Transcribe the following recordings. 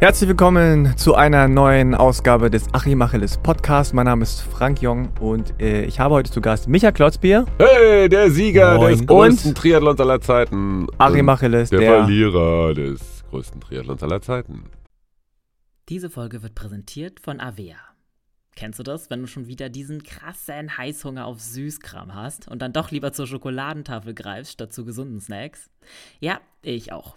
Herzlich willkommen zu einer neuen Ausgabe des Achimacheles Podcast. Mein Name ist Frank Jong und äh, ich habe heute zu Gast Micha Klotzbier. Hey, der Sieger Moin. des größten Triathlons aller Zeiten. Achimacheles, der, der- Verlierer des größten Triathlons aller Zeiten. Diese Folge wird präsentiert von Avea. Kennst du das, wenn du schon wieder diesen krassen Heißhunger auf Süßkram hast und dann doch lieber zur Schokoladentafel greifst statt zu gesunden Snacks? Ja, ich auch.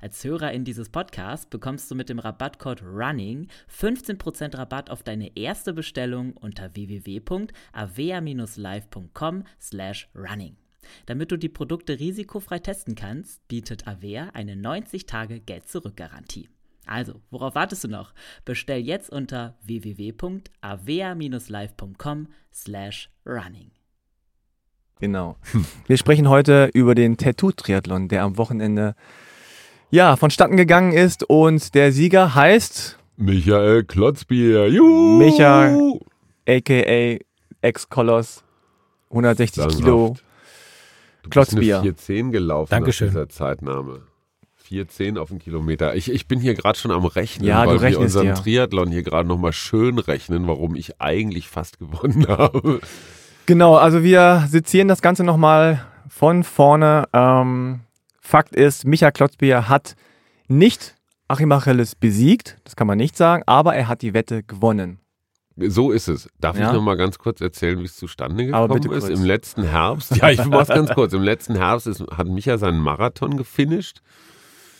Als Hörerin dieses Podcasts bekommst du mit dem Rabattcode RUNNING 15% Rabatt auf deine erste Bestellung unter www.avea-live.com slash running. Damit du die Produkte risikofrei testen kannst, bietet Avea eine 90-Tage-Geld-Zurück-Garantie. Also, worauf wartest du noch? Bestell jetzt unter www.avea-live.com slash running. Genau. Wir sprechen heute über den Tattoo-Triathlon, der am Wochenende ja, vonstatten gegangen ist und der Sieger heißt Michael Klotzbier. Juhu! Micha- aka Ex-Koloss 160 Kilo. Sagenhaft. Du Klotzbier. bist eine 410 gelaufen Dankeschön. nach dieser Zeitnahme. 410 auf den Kilometer. Ich, ich bin hier gerade schon am Rechnen, Ja, du weil wir unseren ja. Triathlon hier gerade nochmal schön rechnen, warum ich eigentlich fast gewonnen habe. Genau, also wir sezieren das Ganze nochmal von vorne. Ähm, Fakt ist, Micha Klotzbier hat nicht Achim Acheles besiegt, das kann man nicht sagen, aber er hat die Wette gewonnen. So ist es. Darf Ja. ich noch mal ganz kurz erzählen, wie es zustande gekommen ist? Im letzten Herbst, ja, ich mach's ganz kurz. Im letzten Herbst ist, hat Micha seinen Marathon gefinisht,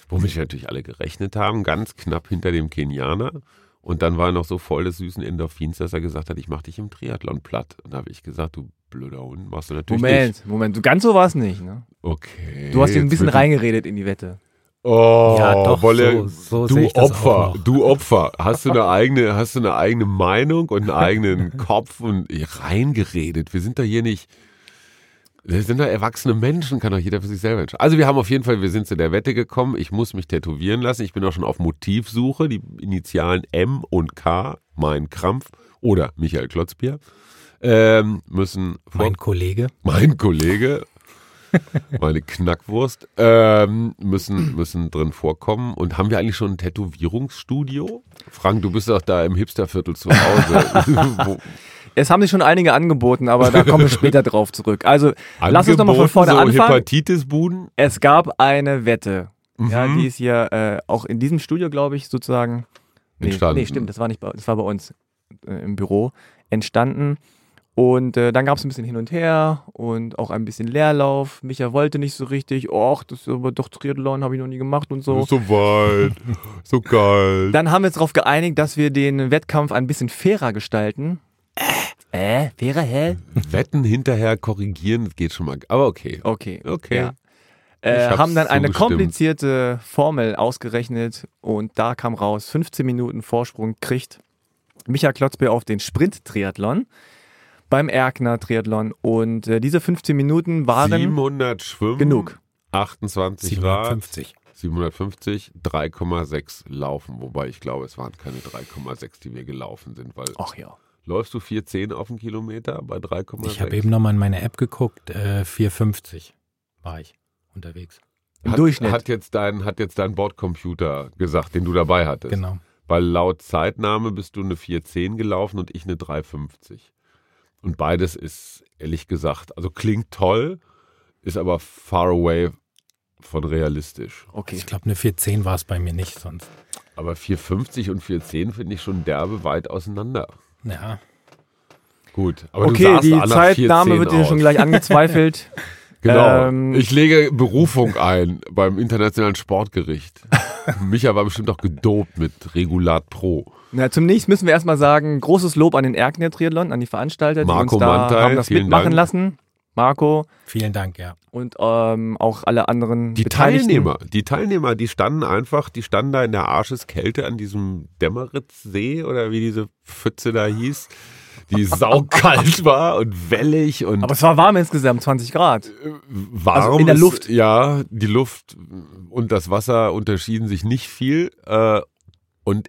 womit wir natürlich alle gerechnet haben, ganz knapp hinter dem Kenianer. Und dann war er noch so voll des süßen Endorphins, dass er gesagt hat, ich mach dich im Triathlon platt. Und da habe ich gesagt, du blöder Hund, machst du natürlich Moment, nicht. Moment, du ganz so war es nicht. Ne? Okay. Du hast dir ein bisschen reingeredet in die Wette. Oh, Ja, doch, Wolle, so- so du sehe ich das Opfer, auch noch. du Opfer. Hast du eine eigene, hast du eine eigene Meinung und einen eigenen Kopf und reingeredet? Wir sind da hier nicht, wir sind da erwachsene Menschen, kann doch jeder für sich selber entscheiden. Also wir haben auf jeden Fall, wir sind zu der Wette gekommen. Ich muss mich tätowieren lassen. Ich bin auch schon auf Motivsuche. Die Initialen M und K, mein Krampf oder Michael Klotzbier, ähm, müssen vor Mein Kollege. mein Kollege, meine Knackwurst, ähm, müssen, müssen drin vorkommen. Und haben wir eigentlich schon ein Tätowierungsstudio? Frank, du bist doch da im Hipsterviertel zu Hause. Es haben sich schon einige angeboten, aber da kommen wir später drauf zurück. Also lass uns nochmal von angeboten, vorne so anfangen. Hepatitisbuden? Es gab eine Wette. Ja, Mhm. die ist hier äh, auch in diesem Studio, glaube ich, sozusagen. Nee, Entstanden. nee, stimmt, das war nicht bei, das war bei uns äh, im Büro entstanden. Und äh, dann gab es ein bisschen hin und her und auch ein bisschen Leerlauf. Micha wollte nicht so richtig. Och, das ist aber doch Triathlon, habe ich noch nie gemacht und so. So weit, so geil. Dann haben wir uns darauf geeinigt, dass wir den Wettkampf ein bisschen fairer gestalten. Äh, fairer, hä? Wetten hinterher korrigieren, das geht schon mal. Aber okay. Okay. Okay. Ja. Äh, haben dann eine zugestimmt. komplizierte Formel ausgerechnet und da kam raus, 15 Minuten Vorsprung kriegt Micha Klotzbier auf den Sprint-Triathlon beim Erkner Triathlon und äh, diese 15 Minuten waren 700 Schwimmen, genug. 28 Rad, 750. 750, 3,6 laufen. Wobei ich glaube, es waren keine 3,6, die wir gelaufen sind, weil Ach ja. läufst du 4,10 auf den Kilometer bei 3,6? Ich habe eben nochmal in meine App geguckt, äh, 450 war ich unterwegs. Im hat, Durchschnitt. Hat jetzt, dein, hat jetzt dein Bordcomputer gesagt, den du dabei hattest. Genau. Weil laut Zeitnahme bist du eine 4,10 gelaufen und ich eine 3,50. Und beides ist, ehrlich gesagt, also klingt toll, ist aber far away von realistisch. Okay. Ich glaube, eine 410 war es bei mir nicht sonst. Aber 4,50 und 4,10 finde ich schon derbe weit auseinander. Ja, Gut, aber du Okay, sahst die Zeitnahme 4,10 wird aus. schon gleich angezweifelt. Genau. Ähm, ich lege Berufung ein beim Internationalen Sportgericht. Micha war bestimmt auch gedopt mit Regulat Pro. Na, zunächst müssen wir erstmal sagen, großes Lob an den Erkner Triathlon, an die Veranstalter, die Marco uns da Mantai, haben das mitmachen Dank. lassen. Marco Vielen Dank, ja. und ähm, auch alle anderen Die Beteiligten. Teilnehmer, die Teilnehmer, die standen einfach, die standen da in der Arscheskälte an diesem Dämmeritzsee oder wie diese Pfütze da hieß, die saukalt war und wellig und Aber es war warm insgesamt, 20 Grad. warm. also in der Luft. Ja, die Luft und das Wasser unterschieden sich nicht viel. Äh, und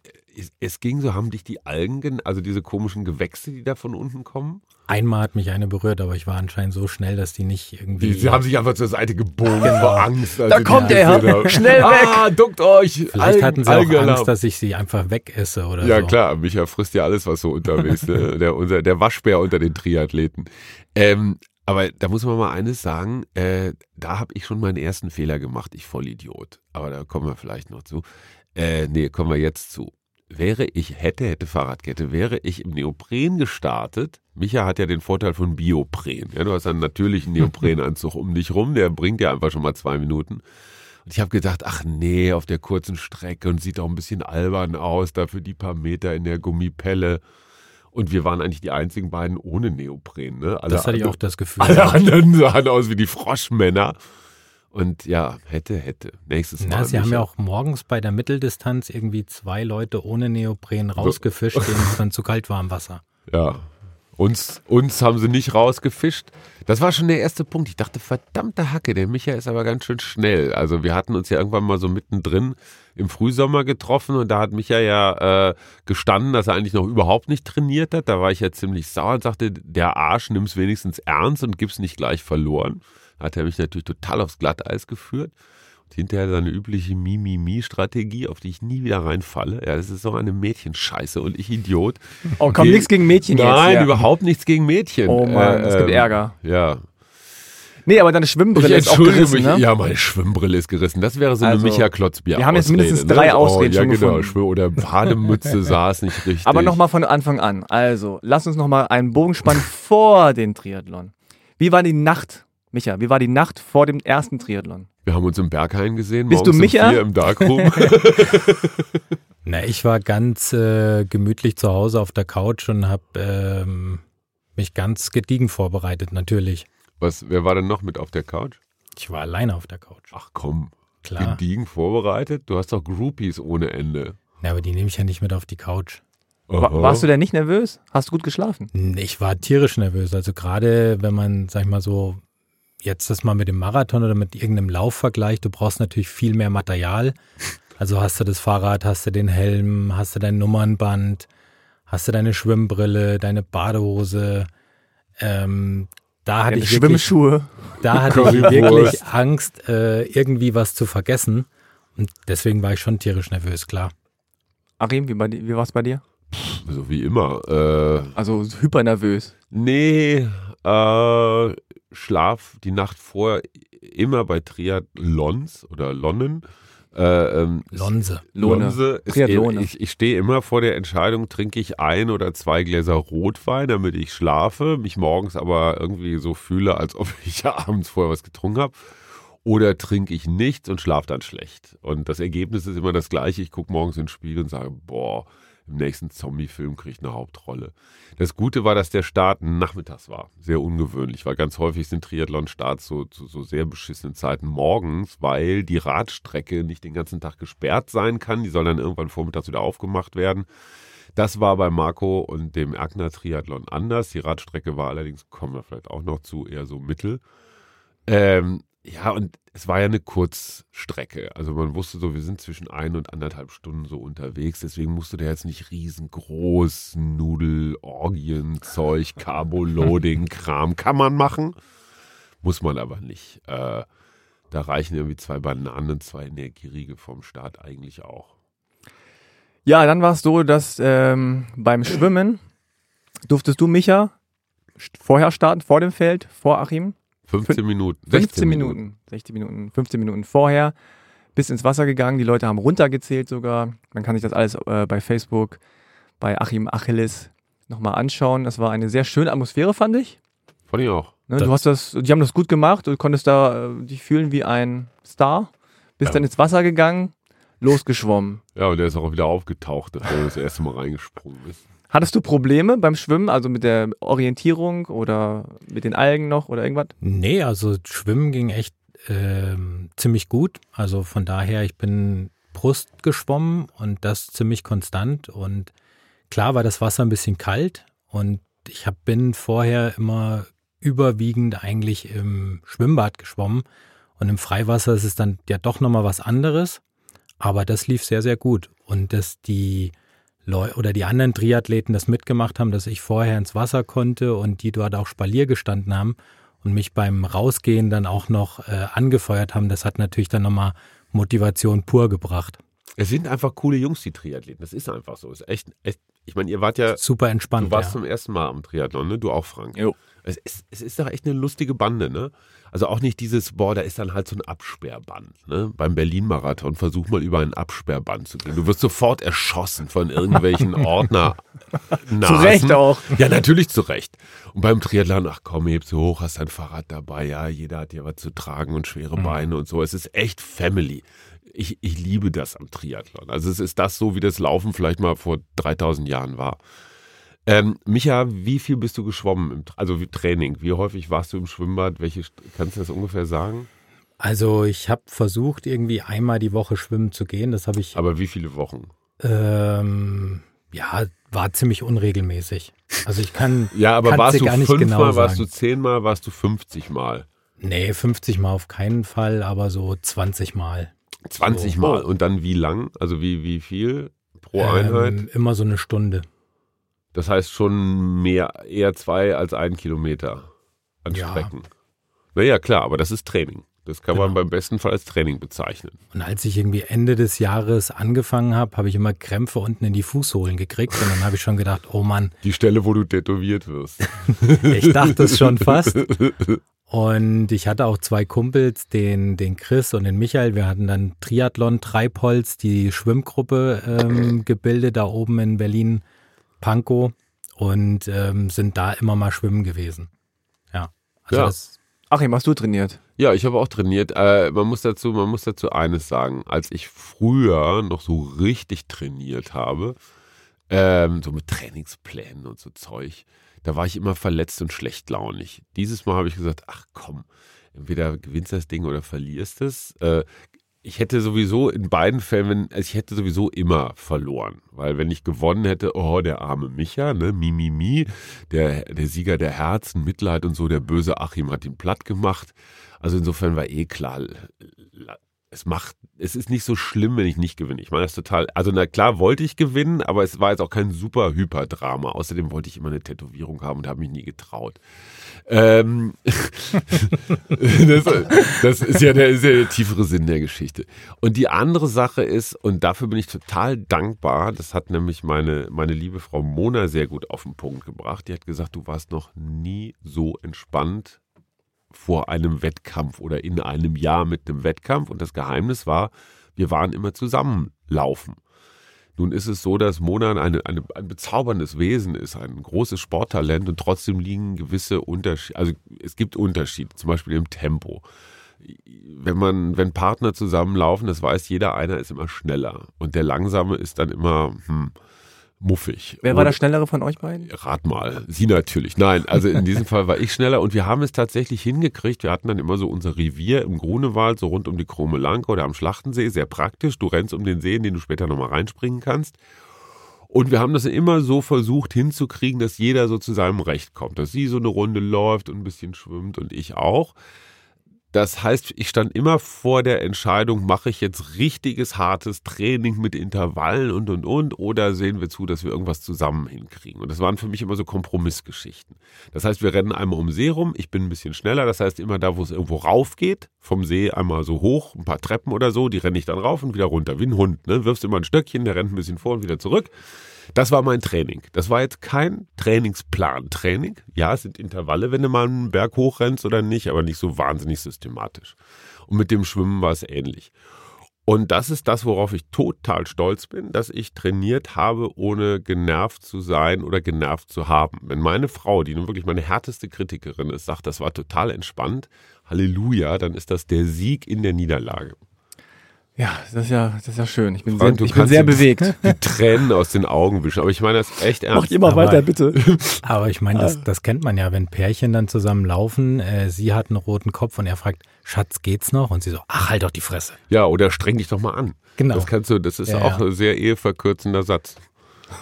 es, ging so, haben dich die Algen, gen- also diese komischen Gewächse, die da von unten kommen, Einmal hat mich eine berührt, aber ich war anscheinend so schnell, dass die nicht irgendwie. die, sie haben sich einfach zur Seite gebogen Genau. vor Angst. Da kommt er, schnell weg. Ah, duckt euch. Vielleicht Algen- hatten sie auch. Angst, dass ich sie einfach wegesse oder Ja, so. klar, Micha frisst ja alles, was so unterwegs ist. Ne? Der, unser, der Waschbär unter den Triathleten. Ähm, aber da muss man mal eines sagen, äh, da habe ich schon meinen ersten Fehler gemacht, ich Vollidiot. Aber da kommen wir vielleicht noch zu. Äh, nee, kommen wir jetzt zu. Wäre ich, hätte, hätte Fahrradkette, wäre ich im Neopren gestartet. Micha hat ja den Vorteil von Biopren. Ja, du hast einen natürlichen Neoprenanzug um dich rum, der bringt dir einfach schon mal zwei Minuten. Und ich habe gedacht, ach nee, auf der kurzen Strecke und sieht auch ein bisschen albern aus, dafür die paar Meter in der Gummipelle. Und wir waren eigentlich die einzigen beiden ohne Neopren. Ne? Alle, Das hatte ich auch das Gefühl. Alle anderen sahen aus wie die Froschmänner. Und ja, hätte, hätte. Nächstes Mal. Na, sie haben ja auch morgens bei der Mitteldistanz irgendwie zwei Leute ohne Neopren rausgefischt, denen es dann zu kalt war im Wasser. Ja. Uns, uns haben sie nicht rausgefischt. Das war schon der erste Punkt. Ich dachte, verdammte Hacke, der Micha ist aber ganz schön schnell. Also wir hatten uns ja irgendwann mal so mittendrin im Frühsommer getroffen und da hat Micha ja äh, gestanden, dass er eigentlich noch überhaupt nicht trainiert hat. Da war ich ja ziemlich sauer und sagte, der Arsch nimm's wenigstens ernst und gib's nicht gleich verloren. Hat er mich natürlich total aufs Glatteis geführt. Und hinterher seine übliche Mimimi-Strategie, auf die ich nie wieder reinfalle. Ja, das ist so eine Mädchenscheiße und ich Idiot. Oh, komm, nichts gegen Mädchen Nein, jetzt. hier. überhaupt nichts gegen Mädchen. Oh Mann, es gibt ähm, Ärger. Ja. Nee, aber deine Schwimmbrille ist auch entschuldige gerissen, mich. ne? Ja, meine Schwimmbrille ist gerissen. Das wäre so eine Also, Micha Klotzbier. wir haben jetzt mindestens ne? drei oh, Ausreden ja, schon genau. gefunden. Oder Bademütze saß nicht richtig. Aber nochmal von Anfang an. Also, lass uns nochmal einen Bogen spannen vor den Triathlon. Wie war die Nacht, Micha, wie war die Nacht vor dem ersten Triathlon? Wir haben uns im Berghain gesehen. Bist du Micha? vier im Darkroom. Na, ich war ganz äh, gemütlich zu Hause auf der Couch und habe ähm, mich ganz gediegen vorbereitet, natürlich. Was, wer war denn noch mit auf der Couch? Ich war alleine auf der Couch. Ach komm, Klar. gediegen vorbereitet. Du hast doch Groupies ohne Ende. Na, aber die nehme ich ja nicht mit auf die Couch. Warst du denn nicht nervös? Hast du gut geschlafen? Ich war tierisch nervös. Also gerade wenn man, sag ich mal so, jetzt das mal mit dem Marathon oder mit irgendeinem Lauf vergleicht, du brauchst natürlich viel mehr Material. Also hast du das Fahrrad, hast du den Helm, hast du dein Nummernband, hast du deine Schwimmbrille, deine Badehose. Ähm, da hatte ich wirklich, Schwimmschuhe. da hatte ich wirklich Angst, äh, irgendwie was zu vergessen. Und deswegen war ich schon tierisch nervös, klar. Achim, wie, bei wie war es bei dir? So wie immer. Äh, Also hyper nervös. Nee, äh, Schlaf die Nacht vorher immer bei Triathlons oder Lonnen. Äh, ähm, Lonse. Lonse Triathlone. eben- Ich, ich stehe immer vor der Entscheidung, trinke ich ein oder zwei Gläser Rotwein, damit ich schlafe, mich morgens aber irgendwie so fühle, als ob ich ja abends vorher was getrunken habe. Oder trinke ich nichts und schlafe dann schlecht. Und das Ergebnis ist immer das gleiche. Ich gucke morgens ins Spiegel und sage, boah, im nächsten Zombie-Film kriege ich eine Hauptrolle. Das Gute war, dass der Start nachmittags war. Sehr ungewöhnlich, weil ganz häufig sind Triathlon-Starts so, zu so sehr beschissenen Zeiten morgens, weil die Radstrecke nicht den ganzen Tag gesperrt sein kann. Die soll dann irgendwann vormittags wieder aufgemacht werden. Das war bei Marco und dem Erkner Triathlon anders. Die Radstrecke war allerdings, kommen wir vielleicht auch noch zu, eher so mittel. Ähm, ja, und es war ja eine Kurzstrecke. Also man wusste so, wir sind zwischen ein und anderthalb Stunden so unterwegs. Deswegen musste der jetzt nicht riesengroß Nudel, Orgien, Zeug, Carbo-Loading, Kram. Kann man machen, muss man aber nicht. Äh, da reichen irgendwie zwei Bananen, zwei Energieriegel vom Start eigentlich auch. Ja, dann war es so, dass ähm, beim Schwimmen durftest du, Micha, vorher starten, vor dem Feld, vor Achim. 15 Minuten. 15 16 Minuten. 16 Minuten, 15 Minuten vorher. Bis ins Wasser gegangen. Die Leute haben runtergezählt sogar. Man kann sich das alles äh, bei Facebook, bei Achim Achilles nochmal anschauen. Das war eine sehr schöne Atmosphäre, fand ich. Fand ich auch. Ne, du hast das, die haben das gut gemacht, du konntest da äh, dich fühlen wie ein Star, bist Ja. dann ins Wasser gegangen, losgeschwommen. Ja, und der ist auch wieder aufgetaucht, nachdem er das erste Mal reingesprungen ist. Hattest du Probleme beim Schwimmen, also mit der Orientierung oder mit den Algen noch oder irgendwas? Nee, also Schwimmen ging echt ähm, ziemlich gut. Also von daher, ich bin Brust geschwommen und das ziemlich konstant. Und klar war das Wasser ein bisschen kalt und ich hab, bin vorher immer überwiegend eigentlich im Schwimmbad geschwommen. Und im Freiwasser ist es dann ja doch nochmal was anderes. Aber das lief sehr, sehr gut. Und dass die Leu oder die anderen Triathleten das mitgemacht haben, dass ich vorher ins Wasser konnte und die dort auch Spalier gestanden haben und mich beim Rausgehen dann auch noch äh, angefeuert haben, das hat natürlich dann nochmal Motivation pur gebracht. Es sind einfach coole Jungs, die Triathleten. Das ist einfach so. Ist echt, echt ich meine, ihr wart ja, Super entspannt. du warst ja. zum ersten Mal am Triathlon, ne? Du auch, Frank. Jo. Es ist, es ist doch echt eine lustige Bande, ne? Also auch nicht dieses, boah, da ist dann halt so ein Absperrband, ne? Beim Berlin-Marathon, versuch mal über einen Absperrband zu gehen. Du wirst sofort erschossen von irgendwelchen Ordner. Zu Recht auch. Ja, natürlich zu Recht. Und beim Triathlon, ach komm, hebst du hoch, hast dein Fahrrad dabei, ja, jeder hat dir was zu tragen und schwere Beine und so. Es ist echt Family. Ich, ich liebe das am Triathlon. Also es ist das so, wie das Laufen vielleicht mal vor 3000 Jahren war. Ähm, Micha, wie viel bist du geschwommen? Im, also wie Training? Wie häufig warst du im Schwimmbad? Welche, St- kannst du das ungefähr sagen? Also ich habe versucht, irgendwie einmal die Woche schwimmen zu gehen. Das habe ich, Aber wie viele Wochen? ähm, ja, war ziemlich unregelmäßig. Also ich kann, Ja, aber warst du fünfmal, genau warst du zehnmal, warst du 50 Mal? nee, 50 Mal auf keinen Fall, aber so 20 Mal. 20 So. Mal. Und dann wie lang? Also wie, wie viel pro Einheit? Ähm, immer so eine Stunde. Das heißt schon mehr, eher zwei als einen Kilometer an Ja. Strecken. Naja, klar, aber das ist Training. Das kann man Genau. beim besten Fall als Training bezeichnen. Und als ich irgendwie Ende des Jahres angefangen habe, habe ich immer Krämpfe unten in die Fußsohlen gekriegt. Und dann habe ich schon gedacht, oh Mann, Die Stelle, wo du tätowiert wirst. ich dachte es schon fast. Und ich hatte auch zwei Kumpels, den, den Chris und den Michael. Wir hatten dann Triathlon Treibholz, die Schwimmgruppe ähm, gebildet, da oben in Berlin, Pankow. Und ähm, sind da immer mal schwimmen gewesen. Ja. Also Ja. das, Achim, hast du trainiert? Ja, ich habe auch trainiert. Äh, man muss dazu, man muss dazu eines sagen. Als ich früher noch so richtig trainiert habe, ähm, so mit Trainingsplänen und so Zeug, da war ich immer verletzt und schlechtlaunig. Dieses Mal habe ich gesagt, ach komm, entweder gewinnst das Ding oder verlierst es. Äh, ich hätte sowieso in beiden Fällen, wenn, also ich hätte sowieso immer verloren. Weil wenn ich gewonnen hätte, oh, der arme Micha, ne, mi, mi, mi, der, der Sieger der Herzen, Mitleid und so, der böse Achim hat ihn platt gemacht. Also insofern war eh klar, es macht, es ist nicht so schlimm, wenn ich nicht gewinne. Ich meine das total, also na klar wollte ich gewinnen, aber es war jetzt auch kein super Hyperdrama. Außerdem wollte ich immer eine Tätowierung haben und habe mich nie getraut. Ähm, das, das ist, ja der, ist ja der tiefere Sinn der Geschichte. Und die andere Sache ist, und dafür bin ich total dankbar, das hat nämlich meine, meine liebe Frau Mona sehr gut auf den Punkt gebracht. Die hat gesagt, du warst noch nie so entspannt vor einem Wettkampf oder in einem Jahr mit einem Wettkampf. Und das Geheimnis war, wir waren immer zusammenlaufen. Nun ist es so, dass Mona eine, eine, ein bezauberndes Wesen ist, ein großes Sporttalent und trotzdem liegen gewisse Unterschiede, also es gibt Unterschiede, zum Beispiel im Tempo. Wenn man, wenn Partner zusammenlaufen, das weiß jeder, einer ist immer schneller und der Langsame ist dann immer hm, muffig. Wer war Und- der Schnellere von euch beiden? Rat mal, sie natürlich. Nein, also in diesem Fall war ich schneller und wir haben es tatsächlich hingekriegt. Wir hatten dann immer so unser Revier im Grunewald, so rund um die Krome Lanke oder am Schlachtensee, sehr praktisch. Du rennst um den See, in den du später nochmal reinspringen kannst. Und wir haben das immer so versucht hinzukriegen, dass jeder so zu seinem Recht kommt. Dass sie so eine Runde läuft und ein bisschen schwimmt und ich auch. Das heißt, ich stand immer vor der Entscheidung, mache ich jetzt richtiges, hartes Training mit Intervallen und, und, und, oder sehen wir zu, dass wir irgendwas zusammen hinkriegen. Und das waren für mich immer so Kompromissgeschichten. Das heißt, wir rennen einmal um See rum, ich bin ein bisschen schneller, das heißt, immer da, wo es irgendwo rauf geht, vom See einmal so hoch, ein paar Treppen oder so, die renne ich dann rauf und wieder runter, wie ein Hund. Ne? Wirfst immer ein Stöckchen, der rennt ein bisschen vor und wieder zurück. Das war mein Training. Das war jetzt kein Trainingsplan-Training. Ja, es sind Intervalle, wenn du mal einen Berg hochrennst oder nicht, aber nicht so wahnsinnig systematisch. Und mit dem Schwimmen war es ähnlich. Und das ist das, worauf ich total stolz bin, dass ich trainiert habe, ohne genervt zu sein oder genervt zu haben. Wenn meine Frau, die nun wirklich meine härteste Kritikerin ist, sagt, das war total entspannt, Halleluja, dann ist das der Sieg in der Niederlage. Ja, das ist ja, das ist ja schön. Ich bin Frank, sehr, ich bin sehr die- bewegt. Die Tränen aus den Augen wischen. Aber ich meine das echt ernst. Macht immer Aber- weiter, bitte. Aber ich meine, das, das kennt man ja, wenn Pärchen dann zusammen laufen, äh, sie hat einen roten Kopf und er fragt, Schatz, geht's noch? Und sie so, ach, halt doch die Fresse. Ja, oder streng dich doch mal an. Genau. Das kannst du, das ist Ja, auch ja. ein sehr eheverkürzender Satz.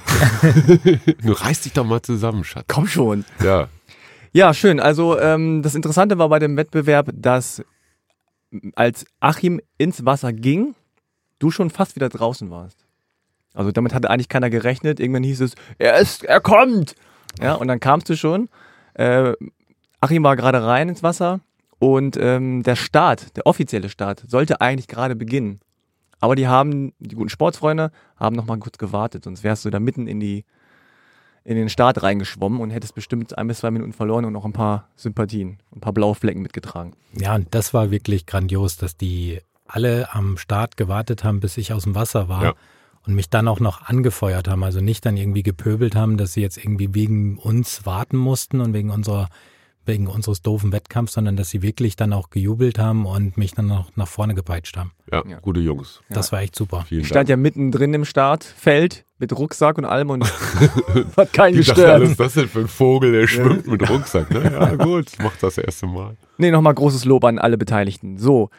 du reiß dich doch mal zusammen, Schatz. Komm schon. Ja. Ja, schön. Also ähm, das Interessante war bei dem Wettbewerb, dass als Achim ins Wasser ging, du schon fast wieder draußen warst. Also damit hatte eigentlich keiner gerechnet. Irgendwann hieß es, er ist, er kommt. Ja, und dann kamst du schon. Äh, Achim war gerade rein ins Wasser und ähm, der Start, der offizielle Start, sollte eigentlich gerade beginnen. Aber die haben, die guten Sportsfreunde, haben noch mal kurz gewartet, sonst wärst du da mitten in die in den Start reingeschwommen und hättest bestimmt ein bis zwei Minuten verloren und noch ein paar Sympathien, ein paar blaue Flecken mitgetragen. Ja, und das war wirklich grandios, dass die alle am Start gewartet haben, bis ich aus dem Wasser war. Ja. Und mich dann auch noch angefeuert haben, also nicht dann irgendwie gepöbelt haben, dass sie jetzt irgendwie wegen uns warten mussten und wegen unserer, wegen unseres doofen Wettkampfs, sondern dass sie wirklich dann auch gejubelt haben und mich dann noch nach vorne gepeitscht haben. Ja, Ja. gute Jungs. Das war echt super. Vielen Ich stand Dank. ja mittendrin im Startfeld mit Rucksack und allem und hat keinen Ich dachte, was gestört. ist das denn für ein Vogel, der schwimmt mit Rucksack? Ne? Ja, gut, macht das erste Mal. Nee, nochmal großes Lob an alle Beteiligten. So,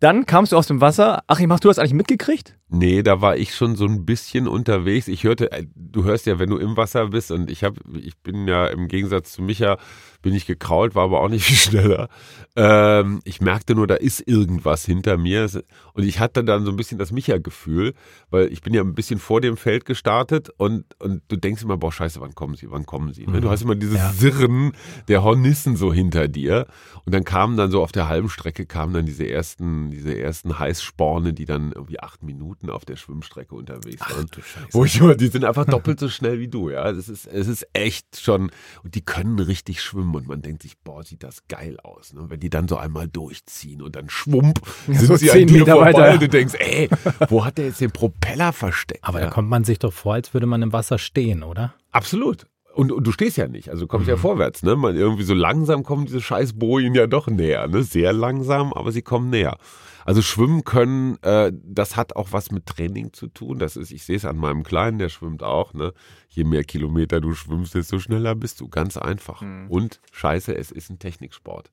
dann kamst du aus dem Wasser. Achim, hast du das eigentlich mitgekriegt? Nee, da war ich schon so ein bisschen unterwegs. Ich hörte, äh, du hörst ja, wenn du im Wasser bist und ich habe, ich bin ja im Gegensatz zu Micha, bin ich gekrault, war aber auch nicht viel schneller. Ähm, ich merkte nur, da ist irgendwas hinter mir und ich hatte dann so ein bisschen das Micha-Gefühl, weil ich bin ja ein bisschen vor dem Feld gestartet und, und du denkst immer, boah, scheiße, wann kommen sie, wann kommen sie? Ne? Du hast immer dieses Ja. Sirren der Hornissen so hinter dir und dann kamen dann so auf der halben Strecke kamen dann diese ersten, diese ersten Heißsporne, die dann irgendwie acht Minuten auf der Schwimmstrecke unterwegs waren. du Scheiße. Wo ich immer, die sind einfach doppelt so schnell wie du, ja. Das ist, es ist echt schon, und die können richtig schwimmen und man denkt sich, boah, sieht das geil aus. Ne? Wenn die dann so einmal durchziehen und dann schwump, sind so sie an dir vorbei weiter. und du denkst, ey, wo hat der jetzt den Propeller versteckt? Aber ja. da kommt man sich doch vor, als würde man im Wasser stehen, oder? Absolut. Und, und du stehst ja nicht, also du kommst ja vorwärts, ne? Man, irgendwie so langsam kommen diese scheiß Bojen ja doch näher, ne? Sehr langsam, aber sie kommen näher. Also schwimmen können, äh, das hat auch was mit Training zu tun. Das ist, ich sehe es an meinem Kleinen, der schwimmt auch, ne? Je mehr Kilometer du schwimmst, desto schneller bist du. Ganz einfach. Und scheiße, es ist ein Techniksport.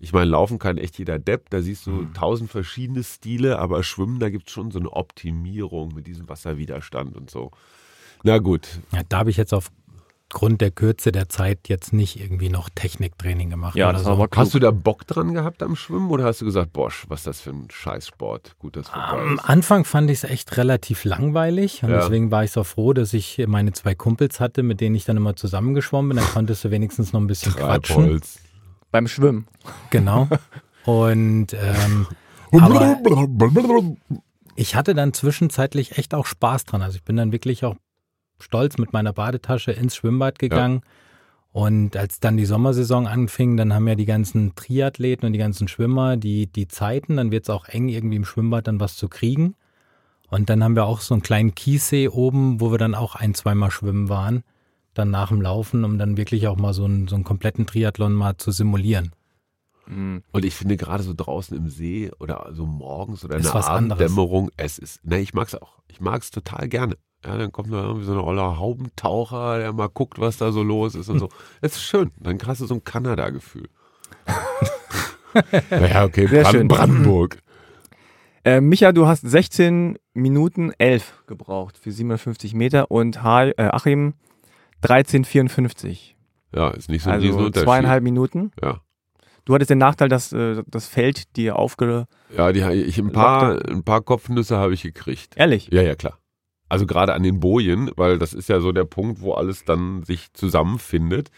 Ich meine, laufen kann echt jeder Depp, da siehst du tausend verschiedene Stile, aber schwimmen, da gibt es schon so eine Optimierung mit diesem Wasserwiderstand und so. Na gut, Ja, da habe ich jetzt aufgrund der Kürze der Zeit jetzt nicht irgendwie noch Techniktraining gemacht. Ja, oder das so. war aber klug. Hast du da Bock dran gehabt am Schwimmen oder hast du gesagt, bosch, was ist das für ein Scheißsport? Gut, dass vorbei Am ist. Anfang fand ich es echt relativ langweilig und Ja. deswegen war ich so froh, dass ich meine zwei Kumpels hatte, mit denen ich dann immer zusammengeschwommen bin. Dann konntest du wenigstens noch ein bisschen quatschen. Treibholz. Beim Schwimmen. Genau. Und ähm, aber ich hatte dann zwischenzeitlich echt auch Spaß dran. Also ich bin dann wirklich auch stolz mit meiner Badetasche ins Schwimmbad gegangen. Und als dann die Sommersaison anfing, dann haben ja die ganzen Triathleten und die ganzen Schwimmer die, die Zeiten. Dann wird es auch eng, irgendwie im Schwimmbad dann was zu kriegen. Und dann haben wir auch so einen kleinen Kiessee oben, wo wir dann auch ein, zweimal schwimmen waren. Dann nach dem Laufen, um dann wirklich auch mal so einen, so einen kompletten Triathlon mal zu simulieren. Und ich finde gerade so draußen im See oder so morgens oder in der was anderes. Abenddämmerung, es ist, ne, ich mag's auch. Ich mag's total gerne. Ja, dann kommt da irgendwie so ein oller Haubentaucher, der mal guckt, was da so los ist und so. Es ist schön. Dann hast du so ein Kanada-Gefühl. naja, okay, Sehr Brand schön. Brandenburg. Äh, Micha, du hast 16 Minuten 11 gebraucht für 750 Meter und Ha- äh, Achim 13,54. Ja, ist nicht so ein Also zweieinhalb Minuten. Ja. Du hattest den Nachteil, dass äh, das Feld dir aufge... Ja, die, ich, ein, paar, ein paar Kopfnüsse habe ich gekriegt. Ehrlich? Ja, ja, klar. Also gerade an den Bojen, weil das ist ja so der Punkt, wo alles dann sich zusammenfindet.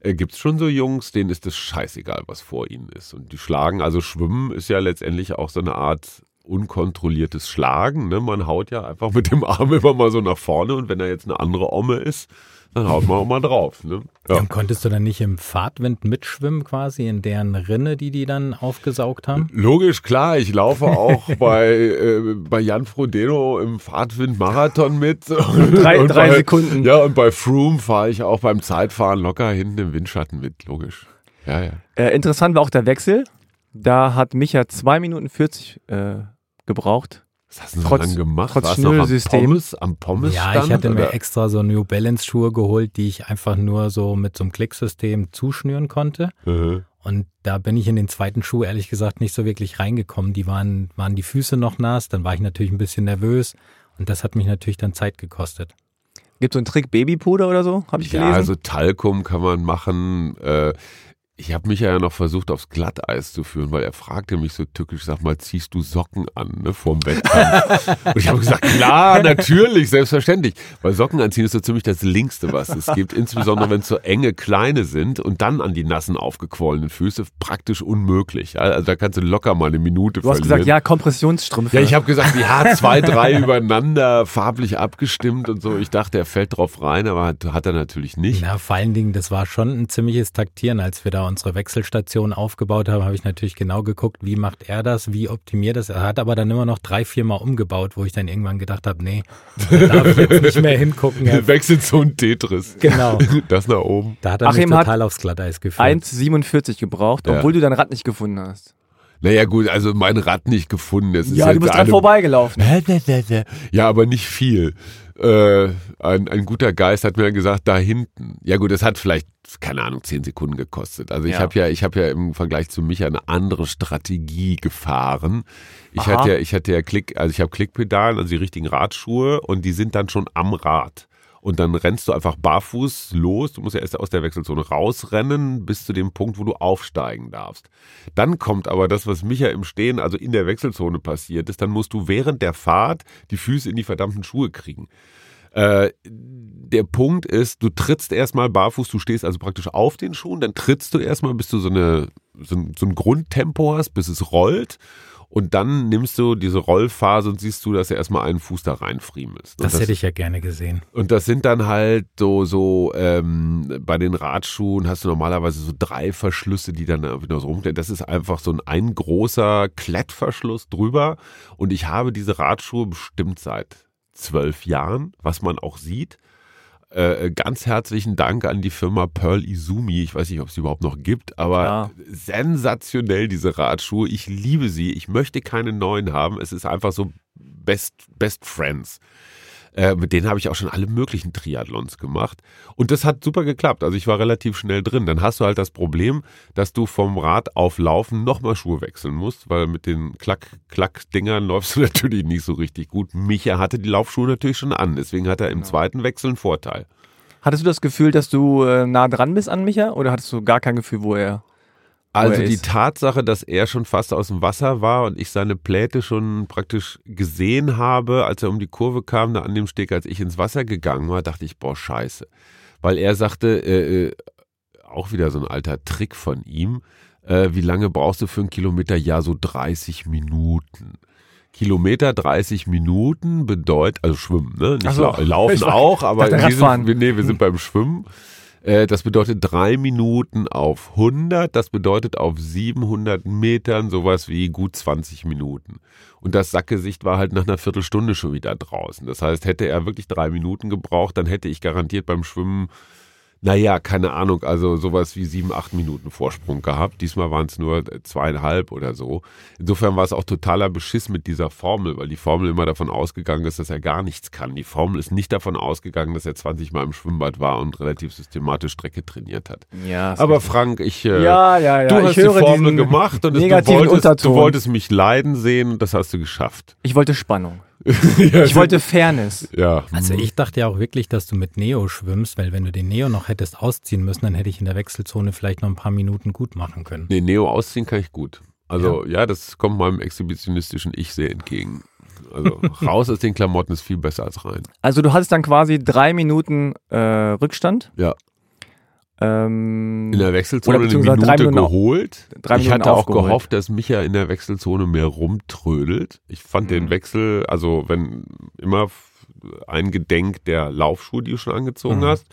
Äh, Gibt es schon so Jungs, denen ist es scheißegal, was vor ihnen ist. Und die schlagen, also Schwimmen ist ja letztendlich auch so eine Art unkontrolliertes Schlagen. Ne? Man haut ja einfach mit dem Arm immer mal so nach vorne und wenn da jetzt eine andere Omme ist, dann haut man auch mal drauf. Ne? Ja. Und konntest du dann nicht im Fahrtwind mitschwimmen quasi in deren Rinne, die die dann aufgesaugt haben? Logisch, klar, ich laufe auch bei, äh, bei Jan Frodeno im Fahrtwind-Marathon mit. Drei- Und drei bei, Sekunden. Ja, und bei Froome fahre ich auch beim Zeitfahren locker hinten im Windschatten mit, logisch. Ja, ja. Äh, interessant war auch der Wechsel. Da hat Micha 2 Minuten 40 äh, gebraucht. Was hast du denn Trotz- so lange gemacht? trotz Warst du noch am Schnürsystem. Pommes, am Pommes Ja, ich hatte mir extra so New Balance Schuhe geholt, die ich einfach nur so mit so einem Klicksystem zuschnüren konnte. Mhm. Und da bin ich in den zweiten Schuh ehrlich gesagt nicht so wirklich reingekommen. Die waren, waren die Füße noch nass, dann war ich natürlich ein bisschen nervös und das hat mich natürlich dann Zeit gekostet. Gibt so einen Trick Babypuder oder so? Habe ich Ja, gelesen. also Talkum kann man machen. Äh, ich habe mich ja noch versucht, aufs Glatteis zu führen, weil er fragte mich so tückisch, sag mal, ziehst du Socken an, ne, vorm Wettkampf? Und ich habe gesagt, klar, natürlich, selbstverständlich. Weil Socken anziehen ist so ziemlich das Linkste, was es gibt. Insbesondere, wenn es so enge, kleine sind und dann an die nassen, aufgequollenen Füße, praktisch unmöglich. Also da kannst du locker mal eine Minute du hast verlieren. gesagt, ja, Kompressionsstrümpfe. Ja, ich habe gesagt, ja, zwei, drei übereinander, farblich abgestimmt und so. Ich dachte, er fällt drauf rein, aber hat, hat er natürlich nicht. Na, vor allen Dingen, das war schon ein ziemliches Taktieren. Als wir da unsere Wechselstation aufgebaut haben, habe ich natürlich genau geguckt, wie macht er das, wie optimiert das. Er hat aber dann immer noch drei, vier Mal umgebaut, wo ich dann irgendwann gedacht habe, nee, da darf ich jetzt nicht mehr hingucken. Er, Wechselt so ein Tetris. genau, Das nach oben. da hat er Achim mich hat total aufs Glatteis geführt. 1,47 gebraucht, Ja. obwohl du dein Rad nicht gefunden hast. Naja, gut, also mein Rad nicht gefunden. Das ist Ja, jetzt du bist dran vorbeigelaufen. Ja, aber nicht viel. Äh, ein, ein guter Geist hat mir gesagt, da hinten. Ja gut, das hat vielleicht, keine Ahnung, zehn Sekunden gekostet. Also ich Ja. habe ja, ich habe ja im Vergleich zu mich eine andere Strategie gefahren. Ich Aha. hatte ja, ich hatte ja Klick, also ich habe Klickpedalen, also die richtigen Radschuhe und die sind dann schon am Rad. Und dann rennst du einfach barfuß los. Du musst ja erst aus der Wechselzone rausrennen bis zu dem Punkt, wo du aufsteigen darfst. Dann kommt aber das, was Micha im Stehen, also in der Wechselzone passiert ist. Dann musst du während der Fahrt die Füße in die verdammten Schuhe kriegen. Äh, der Punkt ist, du trittst erstmal barfuß, du stehst also praktisch auf den Schuhen, dann trittst du erstmal, bis du so, eine, so, ein, so ein Grundtempo hast, bis es rollt. Und dann nimmst du diese Rollphase und siehst du, dass er erstmal einen Fuß da reinfriemelst. Und das hätte ich ja gerne gesehen. und das sind dann halt so, so ähm, bei den Radschuhen hast du normalerweise so drei Verschlüsse, die dann wieder so rumstehen. Das ist einfach so ein, ein großer Klettverschluss drüber. Und ich habe diese Radschuhe bestimmt seit zwölf Jahren, was man auch sieht. Äh, ganz herzlichen Dank an die Firma Pearl Izumi. Ich weiß nicht, ob es sie überhaupt noch gibt, aber Ja. sensationell diese Radschuhe. Ich liebe sie. Ich möchte keine neuen haben. Es ist einfach so Best, Best Friends. Äh, mit denen habe ich auch schon alle möglichen Triathlons gemacht. Und das hat super geklappt. Also ich war relativ schnell drin. Dann hast du halt das Problem, dass du vom Rad auf Laufen nochmal Schuhe wechseln musst, weil mit den Klack-Klack-Dingern läufst du natürlich nicht so richtig gut. Micha hatte die Laufschuhe natürlich schon an. Deswegen hat er im zweiten Wechsel einen Vorteil. Hattest du das Gefühl, dass du äh, nah dran bist an Micha oder hattest du gar kein Gefühl, wo er. Also die. Tatsache, dass er schon fast aus dem Wasser war und ich seine Pläte schon praktisch gesehen habe, als er um die Kurve kam, da an dem Steg, als ich ins Wasser gegangen war, dachte ich, boah, scheiße. Weil er sagte, äh, äh, auch wieder so ein alter Trick von ihm, äh, wie lange brauchst du für einen Kilometer? Ja, so 30 Minuten. Kilometer 30 Minuten bedeutet, also schwimmen, ne? Nicht so. lau laufen auch, aber wir, nee, wir sind beim Schwimmen. Äh, Das bedeutet drei Minuten auf 100, das bedeutet auf 700 Metern sowas wie gut 20 Minuten. Und das Sackgesicht war halt nach einer Viertelstunde schon wieder draußen. Das heißt, hätte er wirklich drei Minuten gebraucht, dann hätte ich garantiert beim Schwimmen, naja, keine Ahnung, also sowas wie sieben, acht Minuten Vorsprung gehabt. Diesmal waren es nur zweieinhalb oder so. Insofern war es auch totaler Beschiss mit dieser Formel, weil die Formel immer davon ausgegangen ist, dass er gar nichts kann. Die Formel ist nicht davon ausgegangen, dass er 20 Mal im Schwimmbad war und relativ systematisch Strecke trainiert hat. Ja, Aber Frank, ich, äh, ja, ja, ja. du hast die Formel gemacht und es, du, wolltest, Unterton. du wolltest mich leiden sehen und das hast du geschafft. Ich wollte Spannung. ja, Ich wollte Fairness. ja. Also ich dachte ja auch wirklich, dass du mit Neo schwimmst, weil wenn du den Neo noch hättest ausziehen müssen, dann hätte ich in der Wechselzone vielleicht noch ein paar Minuten gut machen können. Nee, Neo ausziehen kann ich gut. Also ja, das kommt meinem exhibitionistischen Ich sehr entgegen. Also raus aus den Klamotten ist viel besser als rein. Also du hattest dann quasi drei Minuten äh, Rückstand. Ja. Ähm, In der Wechselzone eine Minute geholt. ich hatte auch aufgeholt. gehofft, dass Micha in der Wechselzone mehr rumtrödelt. Ich fand Mhm. den Wechsel, also wenn immer f- eingedenk der Laufschuhe, die du schon angezogen Mhm. hast.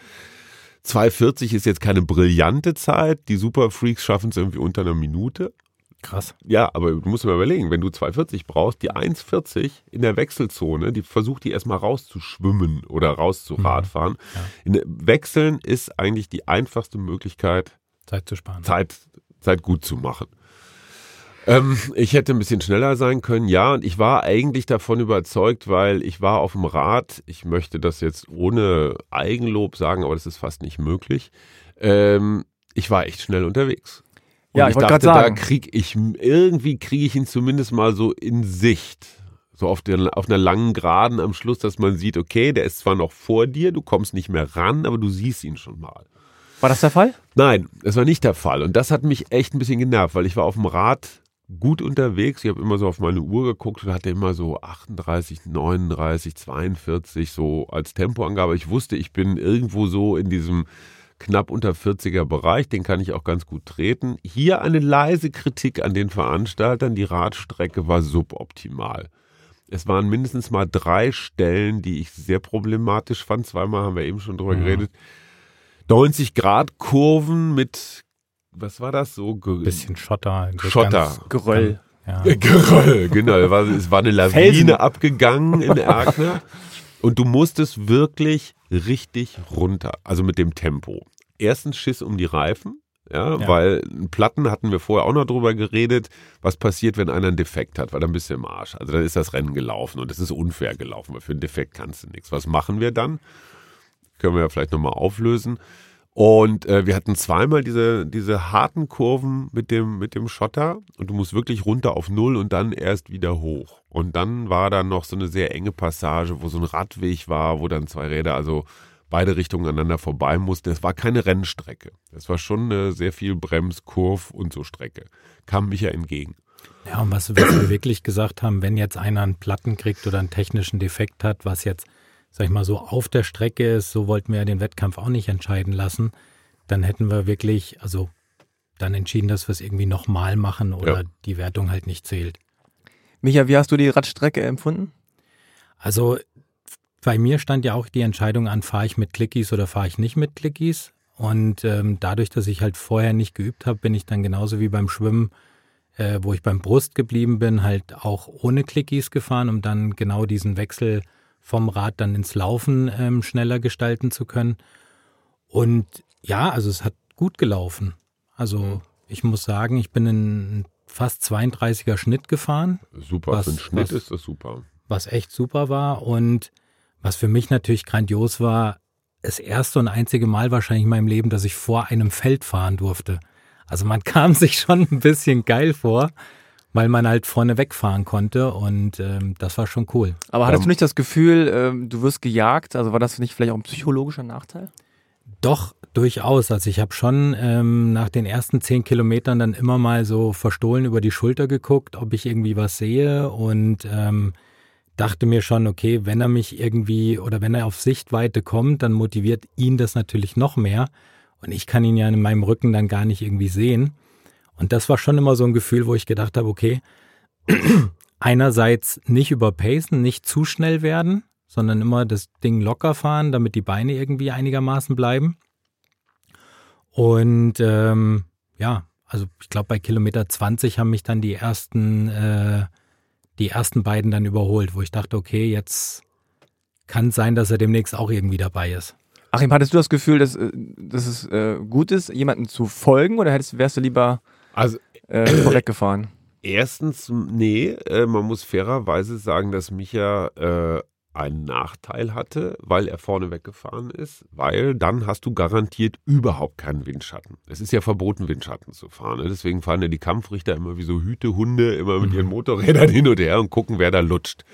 2,40 ist jetzt keine brillante Zeit. Die Superfreaks schaffen es irgendwie unter einer Minute. Krass. Ja, aber du musst dir mal überlegen, wenn du 2,40 brauchst, die 1,40 in der Wechselzone, die versucht die erstmal rauszuschwimmen oder rauszuradfahren. Ja. In der- Wechseln ist eigentlich die einfachste Möglichkeit, Zeit zu sparen. Zeit, Zeit gut zu machen. Ähm, ich hätte ein bisschen schneller sein können, ja, und ich war eigentlich davon überzeugt, weil ich war auf dem Rad, ich möchte das jetzt ohne Eigenlob sagen, aber das ist fast nicht möglich. Ähm, ich war echt schnell unterwegs. Und Ja, ich wollte dachte, da krieg ich irgendwie kriege ich ihn zumindest mal so in Sicht. So auf, der, auf einer langen Geraden am Schluss, dass man sieht, okay, der ist zwar noch vor dir, du kommst nicht mehr ran, aber du siehst ihn schon mal. War das der Fall? Nein, das war nicht der Fall. Und das hat mich echt ein bisschen genervt, weil ich war auf dem Rad gut unterwegs. Ich habe immer so auf meine Uhr geguckt und hatte immer so 38, 39, 42 so als Tempoangabe. Ich wusste, ich bin irgendwo so in diesem knapp unter 40er Bereich, den kann ich auch ganz gut treten. Hier eine leise Kritik an den Veranstaltern. Die Radstrecke war suboptimal. Es waren mindestens mal drei Stellen, die ich sehr problematisch fand. Zweimal haben wir eben schon drüber Mhm. geredet. 90 Grad Kurven mit, was war das so? Ge Bisschen Schotter. so Schotter. ganz- Geröll. Ja. Geröll, genau. Es war, es war eine Lawine Felsen. abgegangen in Erkner. Und du musstest wirklich richtig runter, also mit dem Tempo. Erstens Schiss um die Reifen, ja, Ja. weil Platten hatten wir vorher auch noch drüber geredet, was passiert, wenn einer einen Defekt hat, weil dann bist du im Arsch. Also dann ist das Rennen gelaufen und es ist unfair gelaufen, weil für einen Defekt kannst du nichts. Was machen wir dann? Können wir ja vielleicht nochmal auflösen. Und äh, wir hatten zweimal diese, diese harten Kurven mit dem, mit dem Schotter und du musst wirklich runter auf Null und dann erst wieder hoch. Und dann war da noch so eine sehr enge Passage, wo so ein Radweg war, wo dann zwei Räder, also beide Richtungen aneinander vorbei mussten. Es war keine Rennstrecke. Es war schon eine sehr viel Brems-, Kurv- und so Strecke. Kam mich ja entgegen. Ja, und was wir wirklich gesagt haben, wenn jetzt einer einen Platten kriegt oder einen technischen Defekt hat, was jetzt, sag ich mal, so auf der Strecke ist, so wollten wir ja den Wettkampf auch nicht entscheiden lassen, dann hätten wir wirklich, also dann entschieden, dass wir es irgendwie nochmal machen oder Ja. die Wertung halt nicht zählt. Micha, wie hast du die Radstrecke empfunden? Also bei mir stand ja auch die Entscheidung an, fahre ich mit Clickies oder fahre ich nicht mit Clickies. Und ähm, dadurch, dass ich halt vorher nicht geübt habe, bin ich dann genauso wie beim Schwimmen, äh, wo ich beim Brust geblieben bin, halt auch ohne Clickies gefahren, um dann genau diesen Wechsel vom Rad dann ins Laufen ähm, schneller gestalten zu können. Und ja, also es hat gut gelaufen. Also ich muss sagen, ich bin in fast 32er Schnitt gefahren Super, Was- für einen Schnitt was- ist das super. was echt super war und was für mich natürlich grandios war, das erste und einzige Mal wahrscheinlich in meinem Leben, dass ich vor einem Feld fahren durfte. Also man kam sich schon ein bisschen geil vor, weil man halt vorne wegfahren konnte und ähm, das war schon cool. Aber hattest Ähm, du nicht das Gefühl, ähm, du wirst gejagt? Also war das nicht vielleicht auch ein psychologischer Nachteil? Doch, durchaus. Also ich habe schon ähm, nach den ersten zehn Kilometern dann immer mal so verstohlen über die Schulter geguckt, ob ich irgendwie was sehe und ähm, dachte mir schon, okay, wenn er mich irgendwie oder wenn er auf Sichtweite kommt, dann motiviert ihn das natürlich noch mehr. Und ich kann ihn ja in meinem Rücken dann gar nicht irgendwie sehen. Und das war schon immer so ein Gefühl, wo ich gedacht habe, okay, einerseits nicht überpacen, nicht zu schnell werden, sondern immer das Ding locker fahren, damit die Beine irgendwie einigermaßen bleiben. Und ähm, ja, also ich glaube, bei Kilometer 20 haben mich dann die ersten, äh, die ersten beiden dann überholt, wo ich dachte, okay, jetzt kann es sein, dass er demnächst auch irgendwie dabei ist. Achim, hattest du das Gefühl, dass, äh, dass es äh, gut ist, jemandem zu folgen oder hättest, wärst du lieber Also äh, vorweg gefahren? Erstens, nee, äh, man muss fairerweise sagen, dass Micha äh, einen Nachteil hatte, weil er vorne weggefahren ist, weil dann hast du garantiert überhaupt keinen Windschatten. Es ist ja verboten, Windschatten zu fahren. Ne? Deswegen fahren ja die Kampfrichter immer wie so Hütehunde, immer mit ihren Motorrädern hin und her und gucken, wer da lutscht.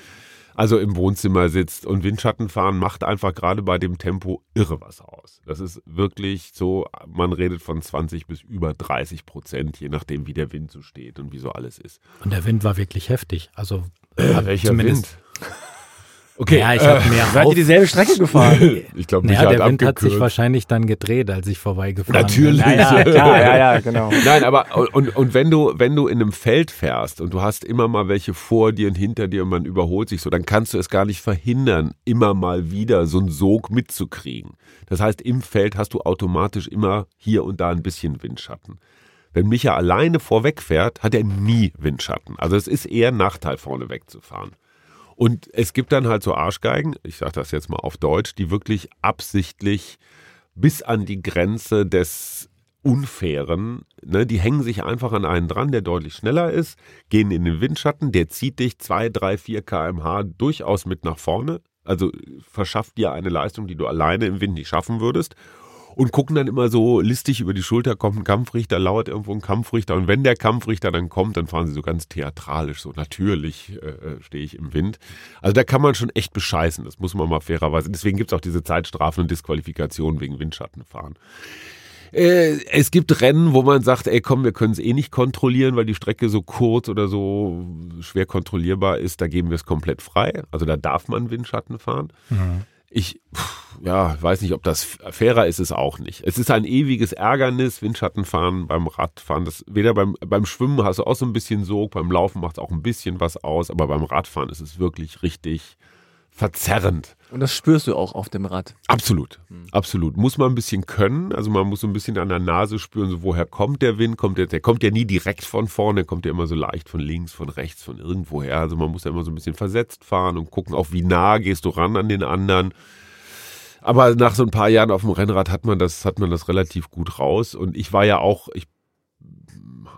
Also im Wohnzimmer sitzt und Windschatten fahren macht einfach gerade bei dem Tempo irre was aus. Das ist wirklich so, man redet von 20 bis über 30 Prozent, je nachdem, wie der Wind so steht und wie so alles ist. Und der Wind war wirklich heftig. Also Ja, welcher zumindest- Wind? Okay, ja, ich äh, habe mehr Seid ihr dieselbe Strecke gefahren? ich glaube, Naja, der hat Wind hat sich wahrscheinlich dann gedreht, als ich vorbeigefahren Natürlich. bin. ja, ja, klar, ja, ja, genau. Nein, aber und, und wenn du wenn du in einem Feld fährst und du hast immer mal welche vor dir und hinter dir und man überholt sich so, dann kannst du es gar nicht verhindern, immer mal wieder so einen Sog mitzukriegen. Das heißt, im Feld hast du automatisch immer hier und da ein bisschen Windschatten. Wenn Micha alleine vorweg fährt, hat er nie Windschatten. Also es ist eher ein Nachteil, vorne wegzufahren. Und es gibt dann halt so Arschgeigen, ich sage das jetzt mal auf Deutsch, die wirklich absichtlich bis an die Grenze des Unfairen, ne, die hängen sich einfach an einen dran, der deutlich schneller ist, gehen in den Windschatten, der zieht dich 2, 3, 4 km/h durchaus mit nach vorne, also verschafft dir eine Leistung, die du alleine im Wind nicht schaffen würdest. Und gucken dann immer so listig über die Schulter, kommt ein Kampfrichter, lauert irgendwo ein Kampfrichter. Und wenn der Kampfrichter dann kommt, dann fahren sie so ganz theatralisch, so natürlich äh, äh, stehe ich im Wind. Also da kann man schon echt bescheißen, das muss man mal fairerweise. Deswegen gibt es auch diese Zeitstrafen und Disqualifikationen wegen Windschattenfahren. Äh, es gibt Rennen, wo man sagt, ey komm, wir können es eh nicht kontrollieren, weil die Strecke so kurz oder so schwer kontrollierbar ist. Da geben wir es komplett frei. Also da darf man Windschatten fahren. Ich ja, weiß nicht, ob das fairer ist, es auch nicht. Es ist ein ewiges Ärgernis, Windschattenfahren beim Radfahren. Das, weder beim, beim Schwimmen hast du auch so ein bisschen Sog, beim Laufen macht es auch ein bisschen was aus, aber beim Radfahren ist es wirklich richtig verzerrend. Und das spürst du auch auf dem Rad. Absolut, Hm. absolut. Muss man ein bisschen können. Also man muss so ein bisschen an der Nase spüren, so woher kommt der Wind? Kommt der, der kommt ja nie direkt von vorne, der kommt ja immer so leicht von links, von rechts, von irgendwoher. Also man muss ja immer so ein bisschen versetzt fahren und gucken, auch wie nah gehst du ran an den anderen. Aber nach so ein paar Jahren auf dem Rennrad hat man das, hat man das relativ gut raus. Und ich war ja auch, ich